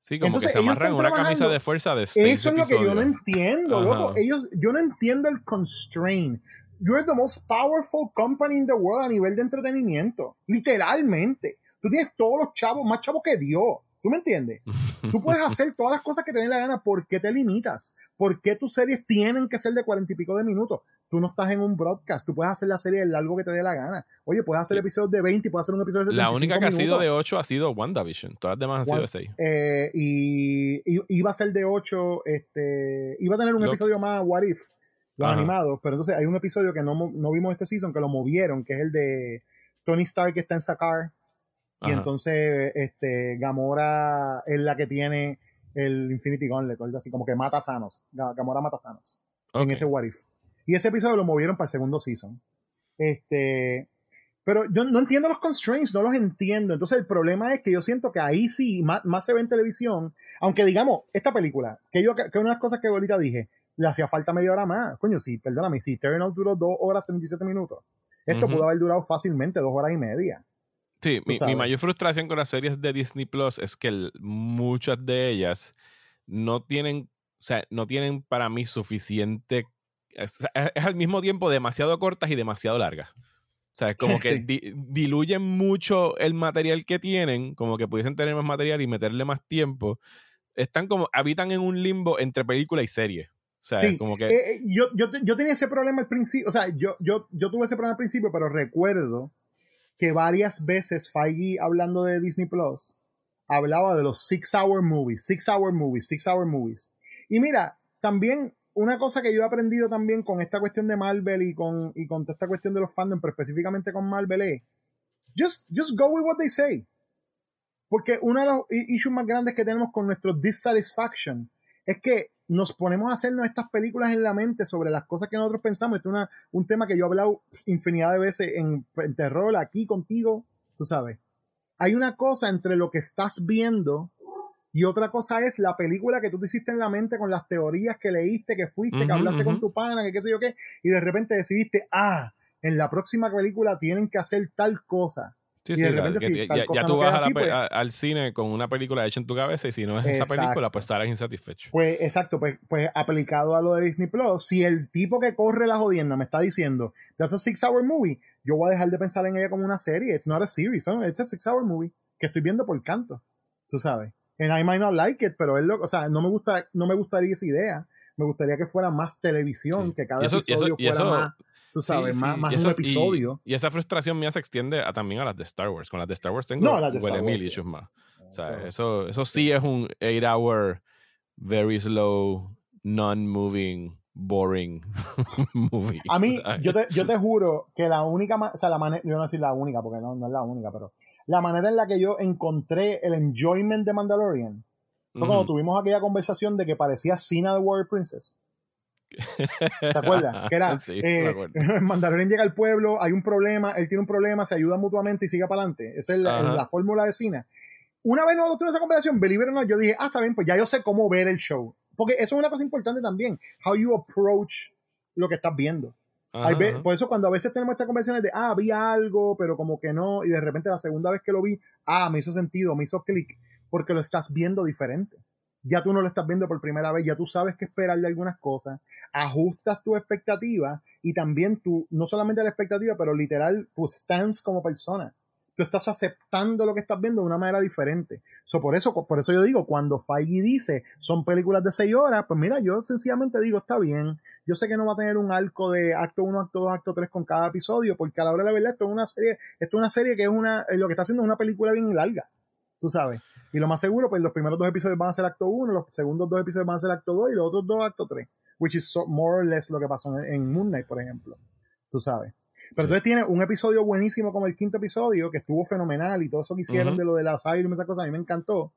Sí, como que se amarran una camisa de fuerza de seis Eso es lo que yo no entiendo, loco. Ellos, yo no entiendo el constraint. You're the most powerful company in the world a nivel de entretenimiento. Literalmente. Tú tienes todos los chavos, más chavos que Dios. ¿Tú me entiendes? [laughs] Tú puedes hacer todas las cosas que te den la gana. ¿Por qué te limitas? ¿Por qué tus series tienen que ser de cuarenta y pico de minutos? Tú no estás en un broadcast. Tú puedes hacer la serie del largo que te dé la gana. Oye, puedes hacer episodios de 20 y puedes hacer un episodio de La única que ha sido de 8 ha sido WandaVision. Todas las demás han sido de 6. Eh, y, iba a ser de 8. Este, iba a tener un episodio más What If, los animados. Pero entonces hay un episodio que no, no vimos este season que lo movieron, que es el de Tony Stark que está en Sakar y entonces, este, Gamora es la que tiene el Infinity Gauntlet, algo así, como que mata a Thanos. Gamora mata a Thanos. En ese What If. Y ese episodio lo movieron para el segundo season. Este. Pero yo no entiendo los constraints, no los entiendo. Entonces el problema es que yo siento que ahí sí más, se ve en televisión. Aunque digamos, esta película, que yo, que una de las cosas que ahorita dije, le hacía falta media hora más. Coño, sí, perdóname, si Eternals duró dos horas 37 minutos, esto pudo haber durado fácilmente dos horas y media. Sí, mi, mayor frustración con las series de Disney Plus es que muchas de ellas no tienen, o sea, no tienen para mí suficiente. Es, al mismo tiempo demasiado cortas y demasiado largas. O sea, es como [laughs] que diluyen mucho el material que tienen, como que pudiesen tener más material y meterle más tiempo. Están como, habitan en un limbo entre película y serie. O sea, como que... Eh, eh, yo, yo, yo, tenía ese problema al principio, o sea, yo, yo, yo tuve ese problema al principio, pero recuerdo que varias veces Feige, hablando de Disney Plus, hablaba de los six hour movies, six hour movies, six hour movies. Y mira, también una cosa que yo he aprendido también con esta cuestión de Marvel y con, y con esta cuestión de los fandom, pero específicamente con Marvel es, just, just go with what they say. Porque uno de los issues más grandes que tenemos con nuestro dissatisfaction es que nos ponemos a hacernos estas películas en la mente sobre las cosas que nosotros pensamos. Este es un tema que yo he hablado infinidad de veces en, terror, aquí contigo, tú sabes. Hay una cosa entre lo que estás viendo y otra cosa es la película que tú te hiciste en la mente con las teorías que leíste, que fuiste, que hablaste con tu pana, que qué sé yo qué, y de repente decidiste, ah, en la próxima película tienen que hacer tal cosa. Sí, sí, ya, tú vas pues al cine con una película hecha en tu cabeza y si no es esa película, pues estarás insatisfecho. Pues exacto, pues, pues aplicado a lo de Disney Plus, si el tipo que corre la jodienda me está diciendo, that's a six hour movie, yo voy a dejar de pensar en ella como una serie. It's not a series, it's a six hour movie que estoy viendo por canto, tú sabes. And I might not like it, pero es lo, o sea, no me gusta, no me gustaría esa idea. Me gustaría que fuera más televisión, que cada episodio fuera más tú sabes, más, más un episodio. Y, esa frustración mía se extiende a, también a las de Star Wars. Con las de Star Wars tengo no, las de Star issues más. O sea, eso, eso sí es un 8-hour, very slow, non-moving, boring [laughs] movie. A mí, yo te, yo te juro que la única, o sea, la manera, yo no decir la única porque no, no es la única, pero la manera en la que yo encontré el enjoyment de Mandalorian fue cuando tuvimos aquella conversación de que parecía Cena the Warrior Princess. ¿Te acuerdas? Que era, [laughs] sí, eh, [laughs] Mandalorian llega al pueblo, hay un problema, él tiene un problema, se ayuda mutuamente y sigue para adelante. Esa es la, fórmula de cine. Una vez nosotros tuvimos esa conversación, Believe it or yo dije, ah, está bien, pues ya yo sé cómo ver el show. Porque eso es una cosa importante también, how you approach lo que estás viendo. por eso cuando a veces tenemos estas conversaciones de, ah, vi algo, pero como que no, y de repente la segunda vez que lo vi, ah, me hizo sentido, me hizo clic, porque lo estás viendo diferente ya tú no lo estás viendo por primera vez, ya tú sabes qué esperar de algunas cosas, ajustas tu expectativa y también tú, no solamente la expectativa, pero literal tu stance como persona. Tú estás aceptando lo que estás viendo de una manera diferente. So, por, eso, por eso yo digo, cuando Feige dice son películas de seis horas, pues mira, yo sencillamente digo, está bien. Yo sé que no va a tener un arco de acto 1, acto 2, acto 3 con cada episodio, porque a la hora de la verdad, esto es una serie, esto es una serie que es una, lo que está haciendo es una película bien larga. Tú sabes. Y lo más seguro, pues los primeros dos episodios van a ser acto 1, los segundos dos episodios van a ser acto 2 y los otros dos acto 3. Which is more or less lo que pasó en, Moon Knight, por ejemplo. Tú sabes. Pero entonces tiene un episodio buenísimo como el quinto episodio, que estuvo fenomenal y todo eso que hicieron de lo de la Asylum, esa cosa, a mí me encantó.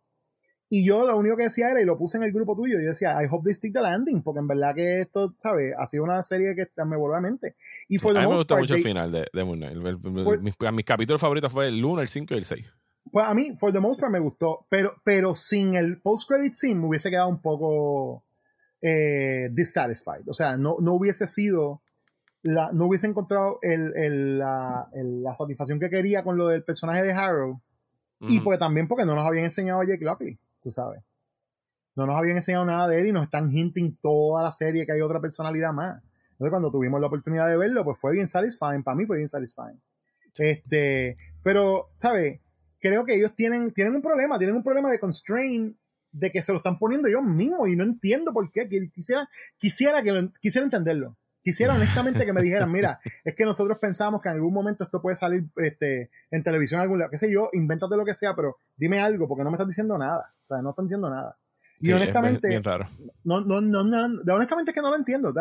Y yo lo único que decía era, y lo puse en el grupo tuyo, yo decía, I hope they stick the landing, porque en verdad que esto, ¿sabes? Ha sido una serie que me vuelve a la mente. Y fue a mí me gustó mucho el final de, de Moon Knight. mis, mis, capítulos favoritos fue el 1, el 5 y el 6. Pues a mí, for the most part, me gustó. Pero, pero sin el post-credit scene me hubiese quedado un poco eh, dissatisfied. O sea, no, no hubiese sido. La, no hubiese encontrado el, el, la, la, satisfacción que quería con lo del personaje de Harrow. Y pues también porque no nos habían enseñado a Jake Lockley, tú sabes. no nos habían enseñado nada de él y nos están hinting toda la serie que hay otra personalidad más. Entonces, cuando tuvimos la oportunidad de verlo, pues fue bien satisfying. Para mí fue bien satisfying. Este, pero, ¿sabes? Creo que ellos tienen, tienen un problema, tienen un problema de constraint de que se lo están poniendo ellos mismos y no entiendo por qué. Quisiera, quisiera, que quisiera entenderlo. Quisiera honestamente que me dijeran, [laughs] mira, es que nosotros pensamos que en algún momento esto puede salir este, en televisión algún lado, qué sé yo, invéntate lo que sea, pero dime algo, porque no me estás diciendo nada. O sea, no están diciendo nada. Y honestamente, bien raro. No, no, no, no, honestamente es que no lo entiendo.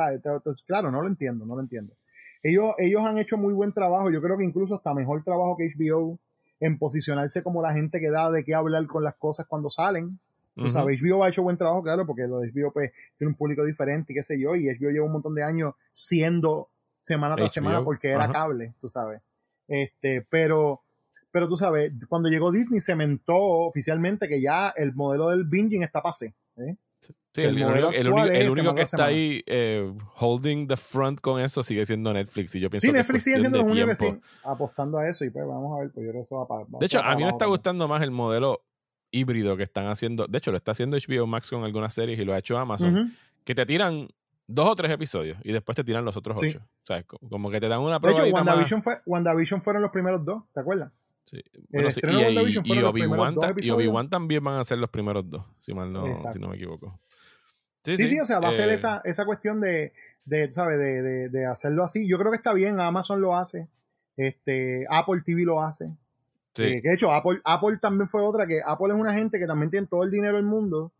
Claro, no lo entiendo, no lo entiendo. Ellos, ellos han hecho muy buen trabajo. Yo creo que incluso hasta mejor trabajo que HBO en posicionarse como la gente que da de qué hablar con las cosas cuando salen. Tú sabes, HBO ha hecho buen trabajo, claro, porque lo de HBO pues, tiene un público diferente y qué sé yo, y HBO lleva un montón de años siendo semana tras semana porque era cable, tú sabes. Este, pero, pero tú sabes, cuando llegó Disney se mentó oficialmente que ya el modelo del binging está pase. ¿eh? Sí, el, único, que está ahí eh, holding the front con eso sigue siendo Netflix. Y yo pienso sí, Netflix sigue siendo los únicos que siguen apostando a eso. Y pues vamos a ver, pues yo creo que eso va para. de hecho, a mí me está gustando más el modelo híbrido que están haciendo. De hecho, lo está haciendo HBO Max con algunas series y lo ha hecho Amazon. Que te tiran dos o tres episodios y después te tiran los otros ocho. O sea, como que te dan una prueba. De hecho, WandaVision, fue, WandaVision fueron los primeros dos, ¿te acuerdas? Sí. Bueno, sí. Y, y Obi-Wan también van a ser los primeros dos, si mal no, si no me equivoco. Sí, sí, o sea, va a ser eh, esa, esa cuestión de, de ¿sabes? De, de, de, hacerlo así. Yo creo que está bien, Amazon lo hace, este, Apple TV lo hace. Sí. Eh, que de hecho, Apple, Apple también fue otra, que Apple es una gente que también tiene todo el dinero del mundo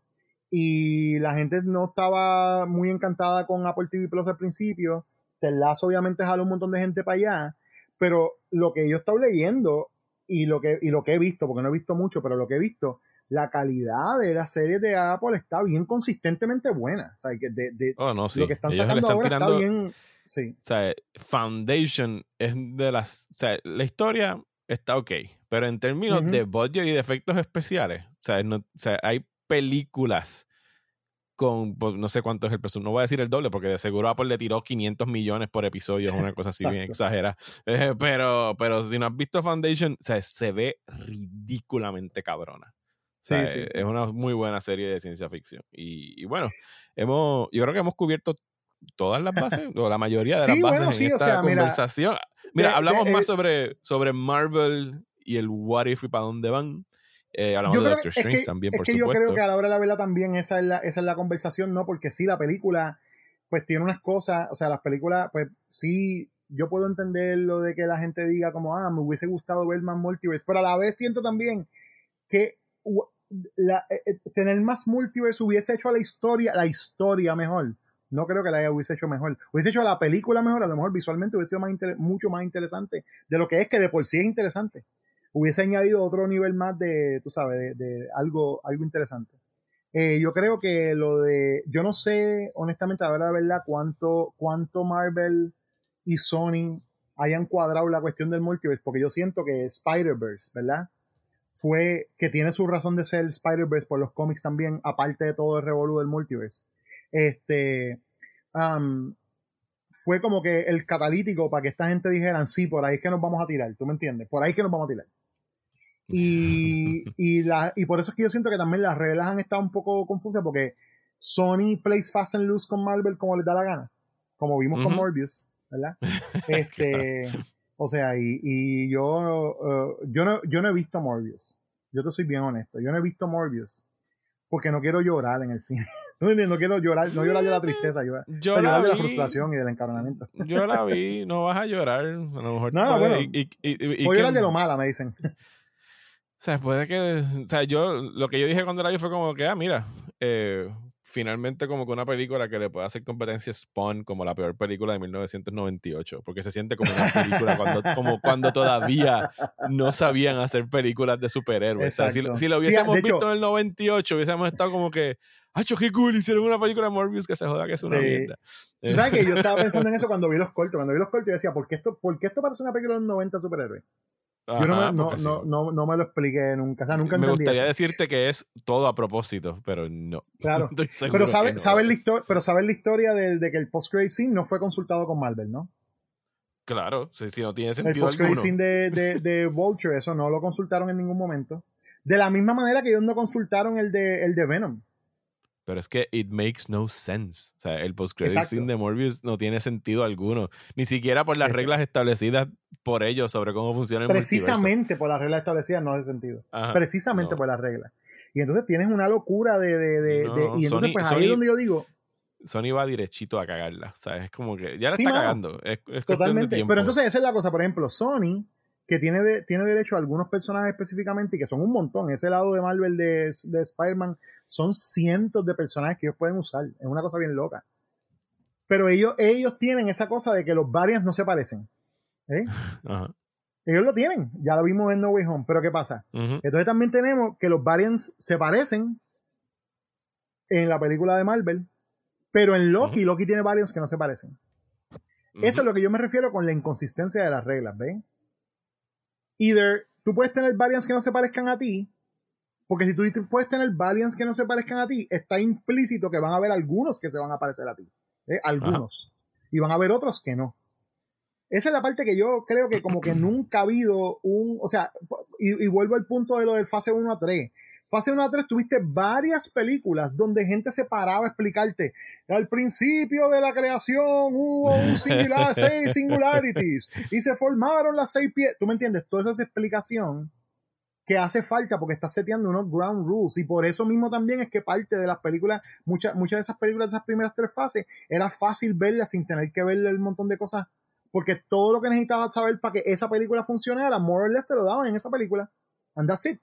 y la gente no estaba muy encantada con Apple TV Plus al principio. Lazo obviamente jaló un montón de gente para allá, pero lo que yo he estado leyendo y lo que, y lo que he visto, porque no he visto mucho, pero lo que he visto la calidad de las series de Apple está bien consistentemente buena. O sea, que de, oh, lo que están sacando ahora está bien. Sí. O sea, Foundation es de las. O sea, la historia está ok. Pero en términos de budget y de efectos especiales, o sea, no, o sea, hay películas con pues, no sé cuánto es el presupuesto. No voy a decir el doble porque de seguro Apple le tiró 500 millones por episodio, una cosa así bien exagerada. Eh, pero, pero si no has visto Foundation, o sea, se ve ridículamente cabrona. Sí, sí, Es una muy buena serie de ciencia ficción. Y, bueno, hemos, yo creo que hemos cubierto todas las bases, o la mayoría de las bases en esta conversación. Mira, hablamos más sobre, sobre Marvel y el What If y para dónde van. Eh, hablamos de Doctor Strange también, por es que yo creo que a la hora de la verdad también esa es la, esa es la conversación, ¿no? Porque sí, la película, pues tiene unas cosas, o sea, las películas, pues sí, yo puedo entender lo de que la gente diga como, ah, me hubiese gustado ver más multiverse, pero a la vez siento también que la, eh, eh, tener más multiverse hubiese hecho a la historia, la historia mejor. No creo que la hubiese hecho mejor. Hubiese hecho la película mejor, a lo mejor visualmente hubiese sido mucho más interesante de lo que es, que de por sí es interesante. Hubiese añadido otro nivel más de, tú sabes, de, algo, algo interesante. Eh, yo creo que lo de, yo no sé, honestamente, a ver la verdad, cuánto, cuánto Marvel y Sony hayan cuadrado la cuestión del multiverse, porque yo siento que Spider-Verse, ¿verdad? fue que tiene su razón de ser Spider-Verse por los cómics también, aparte de todo el revolú del multiverse. Este um, fue como que el catalítico para que esta gente dijeran, sí, por ahí es que nos vamos a tirar, ¿tú me entiendes? Por ahí es que nos vamos a tirar. [laughs] Y, y, la, y por eso es que yo siento que también las reglas han estado un poco confusas porque Sony plays fast and loose con Marvel como les da la gana, como vimos con Morbius, ¿verdad? [laughs] Este, o sea, y, y yo, uh, yo, no, yo no he visto Morbius. Yo te soy bien honesto. Yo no he visto Morbius porque no quiero llorar en el cine. [laughs] no quiero llorar, no llorar de la tristeza, llorar, yo llorar de la frustración y del encarnamiento. [laughs] yo la vi, no vas a llorar. A lo mejor no, bueno, y, y, llorar de lo mala, me dicen. [laughs] O sea, puede que. O sea, yo. Lo que yo dije cuando la vi fue como que, ah, mira. Eh, finalmente como que una película que le pueda hacer competencia Spawn como la peor película de 1998, porque se siente como una película cuando, como cuando todavía no sabían hacer películas de superhéroes. si, lo hubiésemos visto en el 98, hubiésemos estado como que, ¡ay, qué cool! Hicieron una película de Morbius que se joda que es una mierda. Tú sabes que yo [laughs] estaba pensando en eso cuando vi los cortos. Cuando vi los cortos, yo decía, ¿por qué esto, ¿por qué esto parece una película de 90 superhéroes? Yo no me, no, no, no, me, lo expliqué nunca. O sea, nunca me gustaría decirte que es todo a propósito, pero no. Claro. [laughs] pero sabes sabe la, pero sabes la historia de, de, que el post-credit scene no fue consultado con Marvel, ¿no? Claro, si, si no tiene sentido. El post-credit scene de, de, de, [laughs] Vulture, eso no lo consultaron en ningún momento. De la misma manera que ellos no consultaron el de, el de Venom. Pero es que it makes no sense. O sea, el post-credit scene de Morbius no tiene sentido alguno. Ni siquiera por las reglas establecidas por ellos sobre cómo funciona el Precisamente por las reglas establecidas no hace sentido. Precisamente por las reglas. Y entonces tienes una locura de... de, de, y entonces pues ahí es donde yo digo... Sony va derechito a cagarla. O sea, es como que ya la está cagando. Es, Totalmente. Pero entonces esa es la cosa. Por ejemplo, Sony que tiene, tiene derecho a algunos personajes específicamente y que son un montón. Ese lado de Marvel de, de Spider-Man son cientos de personajes que ellos pueden usar. Es una cosa bien loca. Pero ellos, ellos tienen esa cosa de que los variants no se parecen. ¿eh? [laughs] Ellos lo tienen. Ya lo vimos en No Way Home. Pero ¿qué pasa? Entonces también tenemos que los variants se parecen en la película de Marvel. Pero en Loki, Loki tiene variants que no se parecen. Eso es lo que yo me refiero con la inconsistencia de las reglas, ¿ven? Either tú puedes tener variants que no se parezcan a ti, porque si tú puedes tener variants que no se parezcan a ti, está implícito que van a haber algunos que se van a parecer a ti. ¿eh? Algunos. Y van a haber otros que no. Esa es la parte que yo creo que como que nunca ha habido un, o sea, y, y vuelvo al punto de lo del fase 1 a 3. Fase 1 a 3 tuviste varias películas donde gente se paraba a explicarte. Al principio de la creación hubo un [laughs] singular, seis singularities y se formaron las seis pies. ¿Tú me entiendes? Toda esa explicación que hace falta porque está seteando unos ground rules y por eso mismo también es que parte de las películas, muchas, muchas de esas películas de esas primeras tres fases, era fácil verlas sin tener que verle un montón de cosas porque todo lo que necesitabas saber para que esa película funcionara, more or less te lo daban en esa película. And that's it.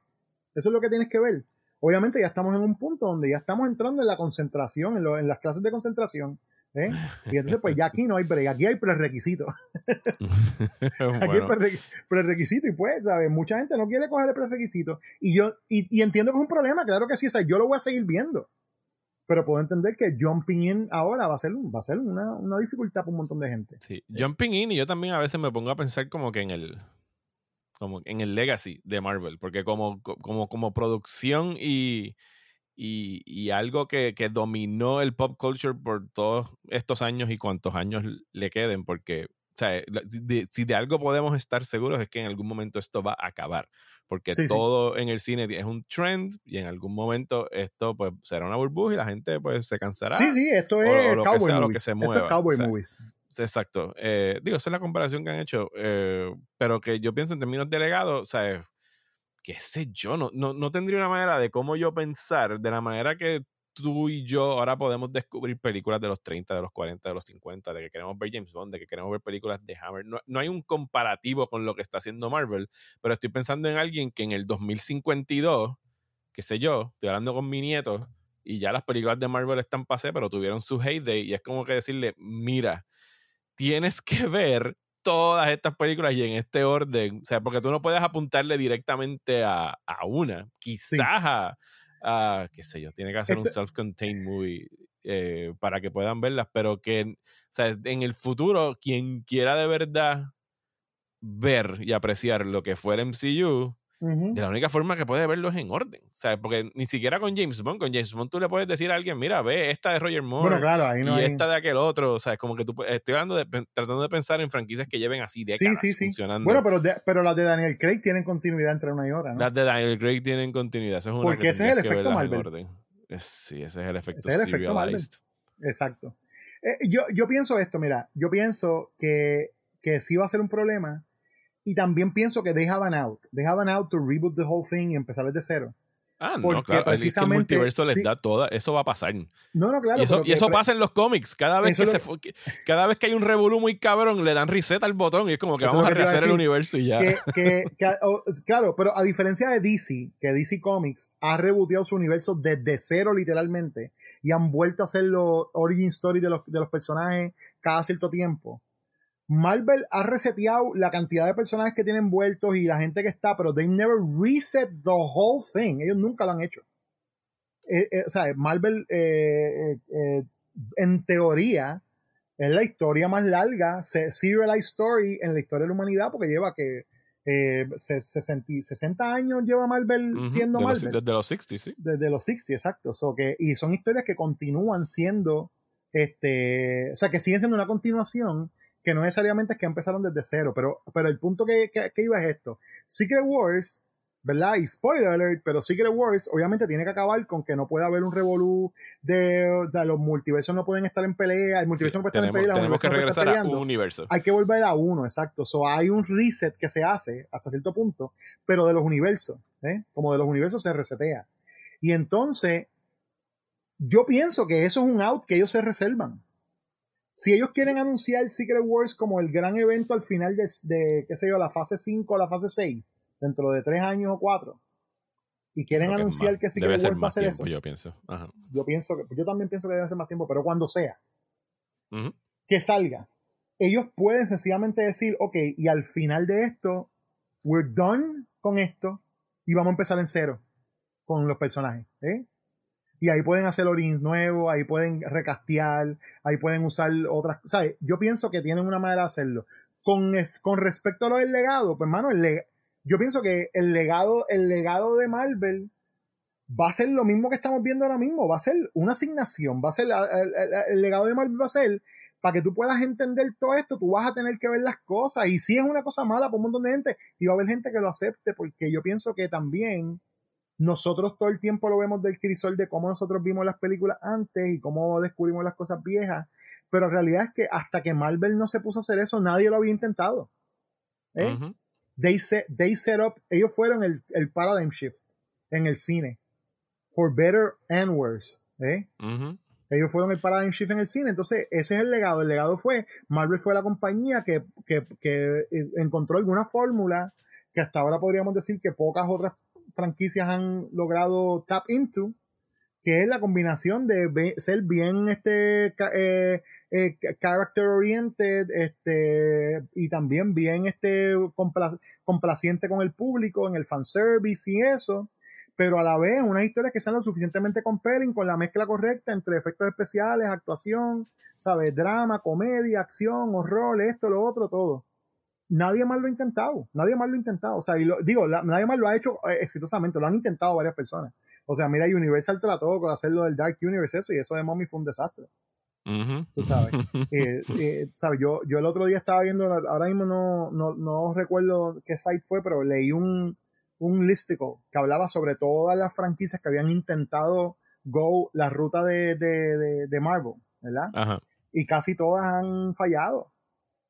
Eso es lo que tienes que ver. Obviamente ya estamos en un punto donde ya estamos entrando en la concentración, en, las clases de concentración. ¿eh? Y entonces, pues ya aquí no hay break, aquí hay prerequisitos. [laughs] aquí hay prerequisitos y pues, ¿sabes? Mucha gente no quiere coger el prerequisito. Y yo, y, entiendo que es un problema, claro que sí, o sea, yo lo voy a seguir viendo. Pero puedo entender que jumping in ahora va a ser, va a ser una, una dificultad para un montón de gente. Sí, jumping in y yo también a veces me pongo a pensar como que en el como en el legacy de Marvel, porque como, como, como producción y, y, algo que, dominó el pop culture por todos estos años y cuantos años le queden, porque si de algo podemos estar seguros es que en algún momento esto va a acabar, porque todo en el cine es un trend y en algún momento esto pues será una burbuja y la gente pues se cansará. Sí, sí, esto es cowboy movies. se Esto es cowboy movies. Exacto. Eh, digo, esa es la comparación que han hecho, eh, pero que yo pienso en términos de legado, o sea, qué sé yo, no, no, no, tendría una manera de cómo yo pensar de la manera que tú y yo ahora podemos descubrir películas de los 30, de los 40, de los 50, de que queremos ver James Bond, de que queremos ver películas de Hammer. No, no hay un comparativo con lo que está haciendo Marvel, pero estoy pensando en alguien que en el 2052, qué sé yo, estoy hablando con mi nieto, y ya las películas de Marvel están pasé, pero tuvieron su heyday, y es como que decirle, mira, tienes que ver todas estas películas y en este orden. O sea, porque tú no puedes apuntarle directamente a, una. Quizás a, qué sé yo, tiene que hacer un self-contained movie eh, para que puedan verlas, pero que o sea, en el futuro, quien quiera de verdad ver y apreciar lo que fue el MCU, de la única forma que puede verlo es en orden. O sea, porque ni siquiera con James Bond, con James Bond tú le puedes decir a alguien, mira, ve esta de Roger Moore y esta de aquel otro. O sea, es como que tú estoy hablando de, tratando de pensar en franquicias que lleven así décadas sí, sí, sí. funcionando. Bueno, pero, pero las de Daniel Craig tienen continuidad entre una y otra, ¿no? Las de Daniel Craig tienen continuidad. Eso es una porque ese es el efecto Marvel. sí, ese es el efecto ese es el efecto Marvel. Exacto. Eh, yo, yo pienso esto, mira, yo pienso que, que sí va a ser un problema y también pienso que they have an out. They have an out to reboot the whole thing y empezar desde cero. Ah, no, claro. Precisamente, el multiverso les da toda. Eso va a pasar. No, no, claro. Y eso, pasa en los cómics. Cada vez, que se, cada vez que hay un revolú muy cabrón, le dan reset al botón y es como que vamos a rehacer el universo y ya. Que, claro, pero a diferencia de DC, que DC Comics ha reboteado su universo desde cero, literalmente, y han vuelto a hacer los origin story de los, de los personajes cada cierto tiempo Marvel ha reseteado la cantidad de personajes que tienen vueltos y la gente que está, pero they never reset the whole thing. Ellos nunca lo han hecho. Eh, eh, o sea, Marvel, eh, en teoría, es la historia más larga, serialized story en la historia de la humanidad, porque lleva que 60, años lleva Marvel siendo Marvel. desde los 60, sí. Desde los 60, exacto. que, y son historias que continúan siendo, este, o sea, que siguen siendo una continuación que no necesariamente es que empezaron desde cero, pero, pero el punto que, que, iba es esto. Secret Wars ¿verdad? Y spoiler alert, pero Secret Wars obviamente tiene que acabar con que no puede haber un revolú de, o sea, los multiversos no pueden estar en pelea, el multiverso no puede estar en pelea, tenemos que no regresar a un universo. Hay que volver a uno, exacto. So, hay un reset que se hace hasta cierto punto, pero de los universos, ¿eh? Como de los universos se resetea. Y entonces, yo pienso que eso es un out que ellos se reservan. Si ellos quieren anunciar Secret Wars como el gran evento al final de, de qué sé yo, la fase 5 o la fase 6, dentro de tres años o cuatro y quieren anunciar que, Secret Wars va a hacer eso. Yo pienso. Yo pienso que, yo también pienso que debe ser más tiempo, pero cuando sea que salga, ellos pueden sencillamente decir, ok, y al final de esto, we're done con esto y vamos a empezar en cero con los personajes. ¿eh? Y ahí pueden hacer origins nuevos, ahí pueden recastear, ahí pueden usar otras cosas. Yo pienso que tienen una manera de hacerlo. Con, con respecto a lo del legado, pues hermano, el yo pienso que el legado, el legado de Marvel va a ser lo mismo que estamos viendo ahora mismo, va a ser una asignación, va a ser el, legado de Marvel va a ser para que tú puedas entender todo esto, tú vas a tener que ver las cosas y si es una cosa mala para un montón de gente y va a haber gente que lo acepte porque yo pienso que también nosotros todo el tiempo lo vemos del crisol de cómo nosotros vimos las películas antes y cómo descubrimos las cosas viejas, pero en realidad es que hasta que Marvel no se puso a hacer eso, nadie lo había intentado. ¿eh? they set, they set up, ellos fueron el, el paradigm shift en el cine. For better and worse. ¿eh? Ellos fueron el paradigm shift en el cine. Entonces, ese es el legado. El legado fue, Marvel fue la compañía que, que, que encontró alguna fórmula que hasta ahora podríamos decir que pocas otras franquicias han logrado tap into que es la combinación de ser bien este eh, eh, character oriented este y también bien este complaciente con el público en el fanservice y eso pero a la vez unas historias que sean lo suficientemente compelling con la mezcla correcta entre efectos especiales actuación sabes drama comedia acción horror esto lo otro todo nadie más lo ha intentado nadie más lo ha intentado o sea y digo nadie más lo ha hecho eh, exitosamente lo han intentado varias personas o sea, mira, Universal trató de hacer lo del Dark Universe eso y eso de Mommy fue un desastre. Tú sabes. [laughs] Eh, eh, sabes yo, yo el otro día estaba viendo, ahora mismo no, no, no recuerdo qué site fue, pero leí un, un listicle que hablaba sobre todas las franquicias que habían intentado go la ruta de, de, de, Marvel, ¿verdad? Ajá. Y casi todas han fallado.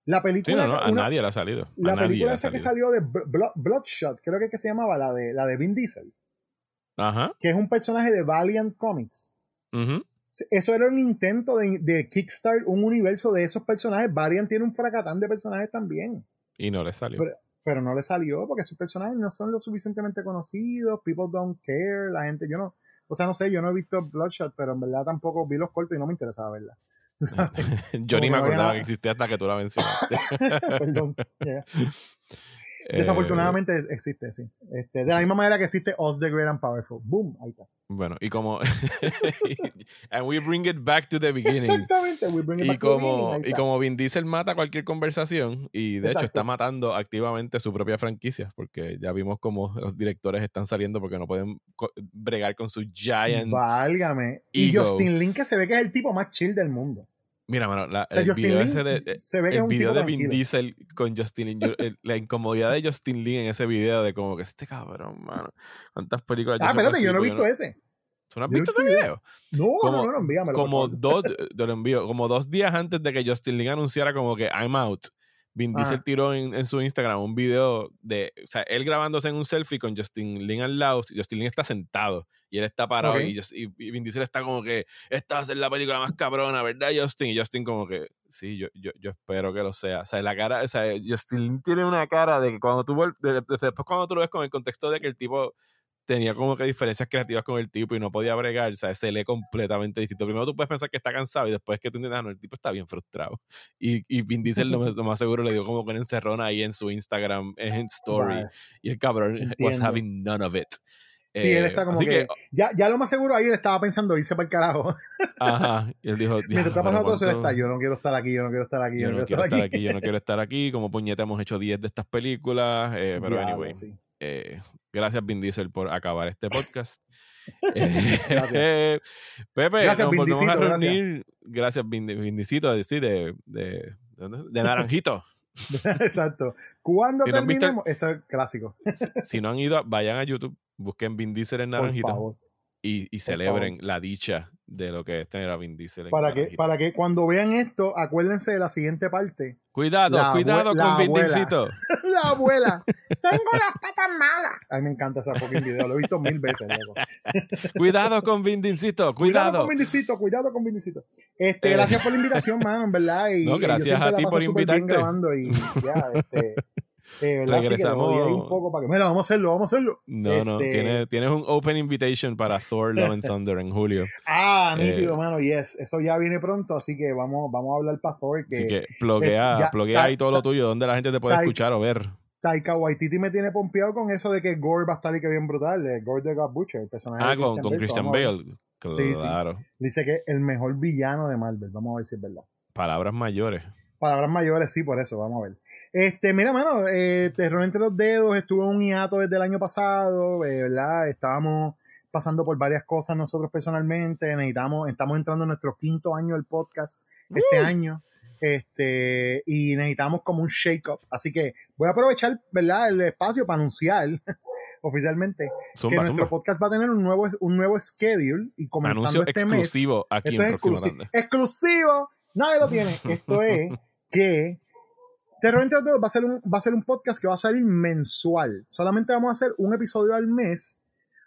La película. Sí, no, no, a nadie le ha salido. la película esa que salió de Bloodshot, creo que, que se llamaba la de, la de Vin Diesel que es un personaje de Valiant Comics. Eso era un intento de, de, kickstart un universo de esos personajes. Valiant tiene un fracatán de personajes también. Y no le salió. Pero, no le salió porque sus personajes no son lo suficientemente conocidos. People don't care. La gente, yo no. O sea, no sé, yo no he visto Bloodshot, pero en verdad tampoco vi los cortos y no me interesaba verla. [laughs] yo ni me acordaba que existía hasta que tú la mencionaste. [laughs] Perdón. Eh, [laughs] Desafortunadamente existe, sí. Este, de la misma manera que existe Oz the Great and Powerful. Boom, ahí está. Bueno, y como. [laughs] and we bring it back to the beginning. Exactamente, we bring it back y como, to the beginning. Y como Vin Diesel mata cualquier conversación, y de hecho está matando activamente su propia franquicia, porque ya vimos como los directores están saliendo porque no pueden bregar con su giant. Válgame. Y Justin Lin, que se ve que es el tipo más chill del mundo. Mira, mano, la, el video, ese de, el video de Vin Diesel con Justin Lin, la incomodidad de Justin Lin en ese video de como que este cabrón, mano, cuántas películas. Ah, espérate, yo no he visto ese. ¿Tú no has visto ese video? No, no, no, envíamelo. Como dos, [laughs] te lo envío, como dos días antes de que Justin Lin anunciara como que I'm out, Vin Diesel tiró en, su Instagram un video de, o sea, él grabándose en un selfie con Justin Lin al lado, Justin Lin está sentado y él está parado y, Vin Diesel está como que, esta va a ser la película más cabrona, ¿verdad, Justin? Y Justin como que, sí, yo, yo, yo espero que lo sea. O sea, la cara, o sea, Justin tiene una cara de que cuando tú, después cuando tú lo ves con el contexto de que el tipo tenía como que diferencias creativas con el tipo y no podía bregar, o sea, se lee completamente distinto. Primero tú puedes pensar que está cansado y después que tú entiendes, ah, no, el tipo está bien frustrado. Y, y Vin Diesel lo, más seguro le dio como con encerrona ahí en su Instagram, en [laughs] Story, y el cabrón [laughs] was having none of it. Sí, él está eh, como que, ya, ya, lo más seguro ahí él estaba pensando irse para el carajo. [laughs] Ajá. Y él dijo, mientras está pasando todo, él está, yo no quiero estar aquí, yo no quiero estar aquí, yo, no quiero estar aquí. yo no quiero estar aquí, como puñeta hemos hecho 10 de estas películas, eh, pero anyway. Eh, gracias Vin Diesel por acabar este podcast. [laughs] gracias. [laughs] Pepe, gracias, nos volvemos a reunir. Gracias, gracias Vindicito, de, de, de, de Naranjito. Exacto. Si no visto- terminemos, eso es clásico. Si no han ido, vayan a YouTube, busquen Vin Diesel en Por naranjita favor. y, y celebren la dicha de lo que es tener a Vin Diesel en Para que, para que cuando vean esto, acuérdense de la siguiente parte. Cuidado, la cuidado con Vin. Dieselito. [laughs] La abuela. [laughs] Tengo las patas malas. A mí me encanta ese fucking video. Lo he visto mil veces, loco. [laughs] Cuidado con Vin Dieselito, Cuidado cuidado. con Vindicito, cuidado con Vindicito. Este, Eh. gracias por la invitación, mano, en verdad. Y, No, y yo gracias a ti por súper bien invitarte. grabando y ya, este, eh, que Regresamos. ahí un poco para que, mira, vamos a hacerlo, vamos a hacerlo. No, no, Este- tienes, tienes un open invitation para Thor Love and [laughs] Thunder en julio. Ah, Eh. nítido, mano, yes. Eso ya viene pronto, así que vamos, vamos a hablar para Thor, que Así que pluguea, eh, ya, ahí ta- todo lo tuyo, donde la gente te puede ta- escuchar o ver. Taika Waititi me tiene pompeado con eso de que Gore va a estar y que bien brutal, de Gore the God Butcher, el personaje Ah, de con, con Bale, so Christian. Bale. Sí, sí. Claro. Dice que es el mejor villano de Marvel, vamos a ver si es verdad. Palabras mayores. Palabras mayores, sí, por eso, vamos a ver. Este, mira, mano, eh, Terror entre los dedos estuvo en un hiato desde el año pasado, eh, ¿verdad? Estábamos pasando por varias cosas nosotros personalmente, necesitamos, estamos entrando en nuestro quinto año del podcast este año, este, y necesitamos como un shake-up, así que voy a aprovechar, ¿verdad? El espacio para anunciar [laughs] oficialmente que Zumba, nuestro podcast va a tener un nuevo, un nuevo schedule y comenzando Anuncio este mes. exclusivo aquí Esto en es exclusivo. Exclusivo. Nadie lo tiene. [laughs] Esto es que Terror entre los dedos va a ser un, va a ser un podcast que va a salir mensual. Solamente vamos a hacer un episodio al mes.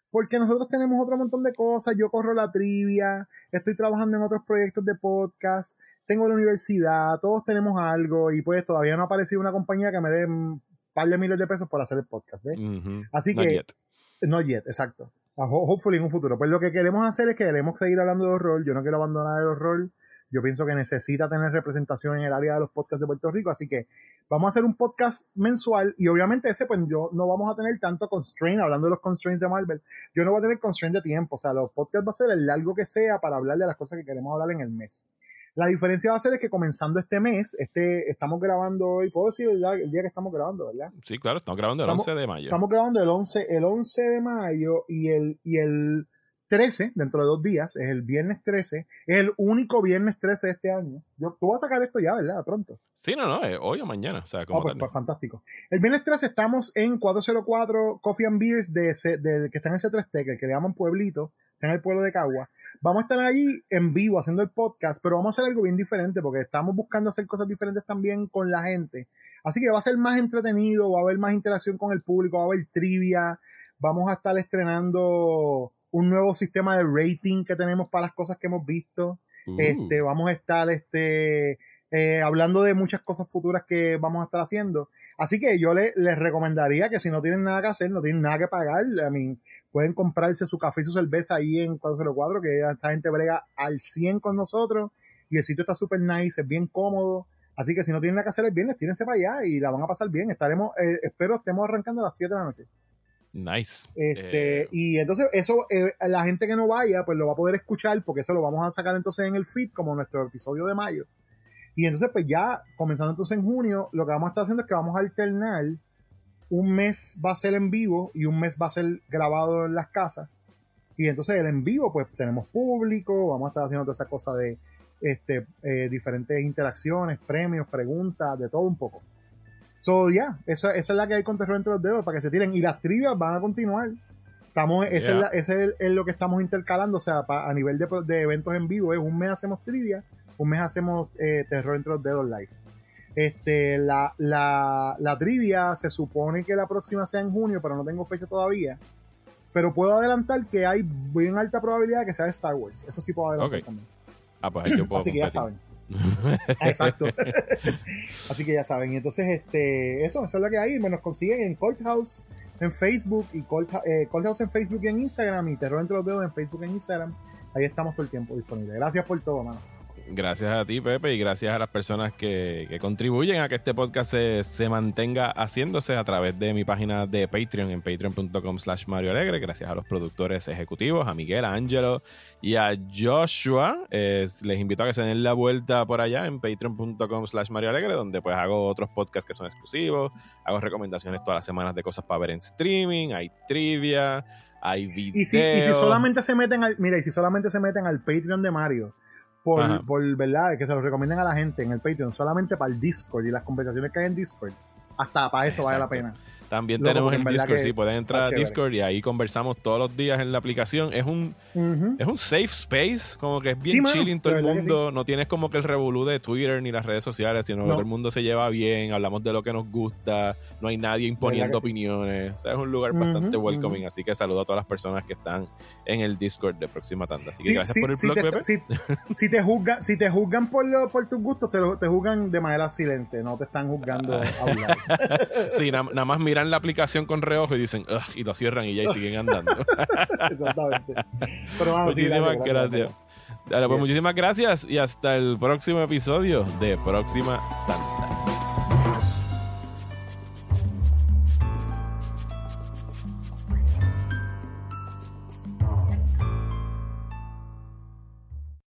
Porque nosotros tenemos otro montón de cosas. Yo corro la trivia. Estoy trabajando en otros proyectos de podcast. Tengo la universidad. Todos tenemos algo. Y pues todavía no ha aparecido una compañía que me dé un par de miles de pesos por hacer el podcast. ¿ves? Así Not que yet. no yet, exacto. Ah, ho- Hopefully en un futuro. Pues lo que queremos hacer es que queremos seguir hablando de horror. Yo no quiero abandonar el horror. Yo pienso que necesita tener representación en el área de los podcasts de Puerto Rico. Así que vamos a hacer un podcast mensual. Y obviamente ese, pues yo no vamos a tener tanto constraint, hablando de los constraints de Marvel. Yo no voy a tener constraint de tiempo. O sea, los podcasts va a ser el largo que sea para hablar de las cosas que queremos hablar en el mes. La diferencia va a ser es que comenzando este mes, este, estamos grabando hoy, puedo decir el día, el día que estamos grabando, ¿verdad? Sí, claro, estamos grabando el Estamos- 11 de mayo. Estamos grabando el 11, el 11 de mayo y el, y el 13, dentro de dos días, es el viernes 13, es el único viernes 13 de este año. Yo, tú vas a sacar esto ya, ¿verdad? Pronto. Sí, no, no, eh, hoy o mañana. O sea, como pues, tal. pues, fantástico. El viernes 13 estamos en 404 Coffee and Beers de, C- de- que está en ese 3T, que, que le llaman Pueblito, está en el pueblo de Cagua. Vamos a estar ahí en vivo haciendo el podcast, pero vamos a hacer algo bien diferente porque estamos buscando hacer cosas diferentes también con la gente. Así que va a ser más entretenido, va a haber más interacción con el público, va a haber trivia, vamos a estar estrenando un nuevo sistema de rating que tenemos para las cosas que hemos visto. Uh, Este, vamos a estar este, eh, hablando de muchas cosas futuras que vamos a estar haciendo. Así que yo le- les recomendaría que si no tienen nada que hacer, no tienen nada que pagar, I mean, pueden comprarse su café y su cerveza ahí en 404, que esa gente brega al 100 con nosotros y el sitio está súper nice, es bien cómodo. Así que si no tienen nada que hacer el viernes, tírense para allá y la van a pasar bien. Estaremos, eh, espero estemos arrancando a las 7 de la noche. Nice. Este, Eh, y entonces eso, eh, la gente que no vaya, pues lo va a poder escuchar porque eso lo vamos a sacar entonces en el feed como nuestro episodio de mayo. Y entonces pues ya, comenzando entonces en junio, lo que vamos a estar haciendo es que vamos a alternar, un mes va a ser en vivo y un mes va a ser grabado en las casas. Y entonces el en vivo pues tenemos público, vamos a estar haciendo toda esa cosa de este, eh, diferentes interacciones, premios, preguntas, de todo un poco. So, ya, esa, esa es la que hay con Terror entre los dedos para que se tiren. Y las trivias van a continuar. Estamos, ese Yeah. es, la- ese es, lo que estamos intercalando. O sea, pa- a nivel de, de eventos en vivo, es un mes hacemos trivia, un mes hacemos eh, Terror entre los dedos live. Este, la, la, la trivia se supone que la próxima sea en junio, pero no tengo fecha todavía. Pero puedo adelantar que hay bien alta probabilidad de que sea de Star Wars. Eso sí puedo adelantar Ok. también. ah, pues ahí yo puedo Así que ya saben. [laughs] Exacto. [laughs] Así que ya saben. Y entonces, este, eso, eso es lo que hay. Me nos consiguen en Cold House en Facebook y eh, Cold House en Facebook y en Instagram y Terror entre los dedos en Facebook e Instagram. Ahí estamos todo el tiempo disponibles. Gracias por todo, mano. Gracias a ti, Pepe, y gracias a las personas que, que contribuyen a que este podcast se, se mantenga haciéndose a través de mi página de Patreon en patreon.com slash Mario Alegre. Gracias a los productores ejecutivos, a Miguel, a Angelo y a Joshua. Eh, les invito a que se den la vuelta por allá en patreon.com slash Mario Alegre, donde pues hago otros podcasts que son exclusivos, hago recomendaciones todas las semanas de cosas para ver en streaming, hay trivia, hay videos. Y si, y si solamente se meten al, mira, y si solamente se meten al Patreon de Mario, por, por, verdad, que se lo recomienden a la gente en el Patreon, solamente para el Discord y las conversaciones que hay en Discord. Hasta para eso vale la pena. También tenemos el Discord, sí, pueden entrar a Discord y ahí conversamos todos los días en la aplicación. Es un, es un safe space, como que es bien chill chilling todo el mundo. No tienes como que el revolú de Twitter ni las redes sociales, sino que todo el mundo se lleva bien, hablamos de lo que nos gusta, no hay nadie imponiendo opiniones. O sea, es un lugar bastante welcoming, así que saludo a todas las personas que están en el Discord de Próxima Tanda. Así que gracias por el blog, te, Pepe. [laughs] Si, te juzgan, si te juzgan por, por tus gustos, te, te juzgan de manera silente, no te están juzgando a hablar. [laughs] sí, nada más mira la aplicación con reojo y dicen, y lo cierran y ya y siguen andando. [laughs] Exactamente. Pero vamos, muchísimas gracias. Pues muchísimas gracias y hasta el próximo episodio de Próxima Tanda.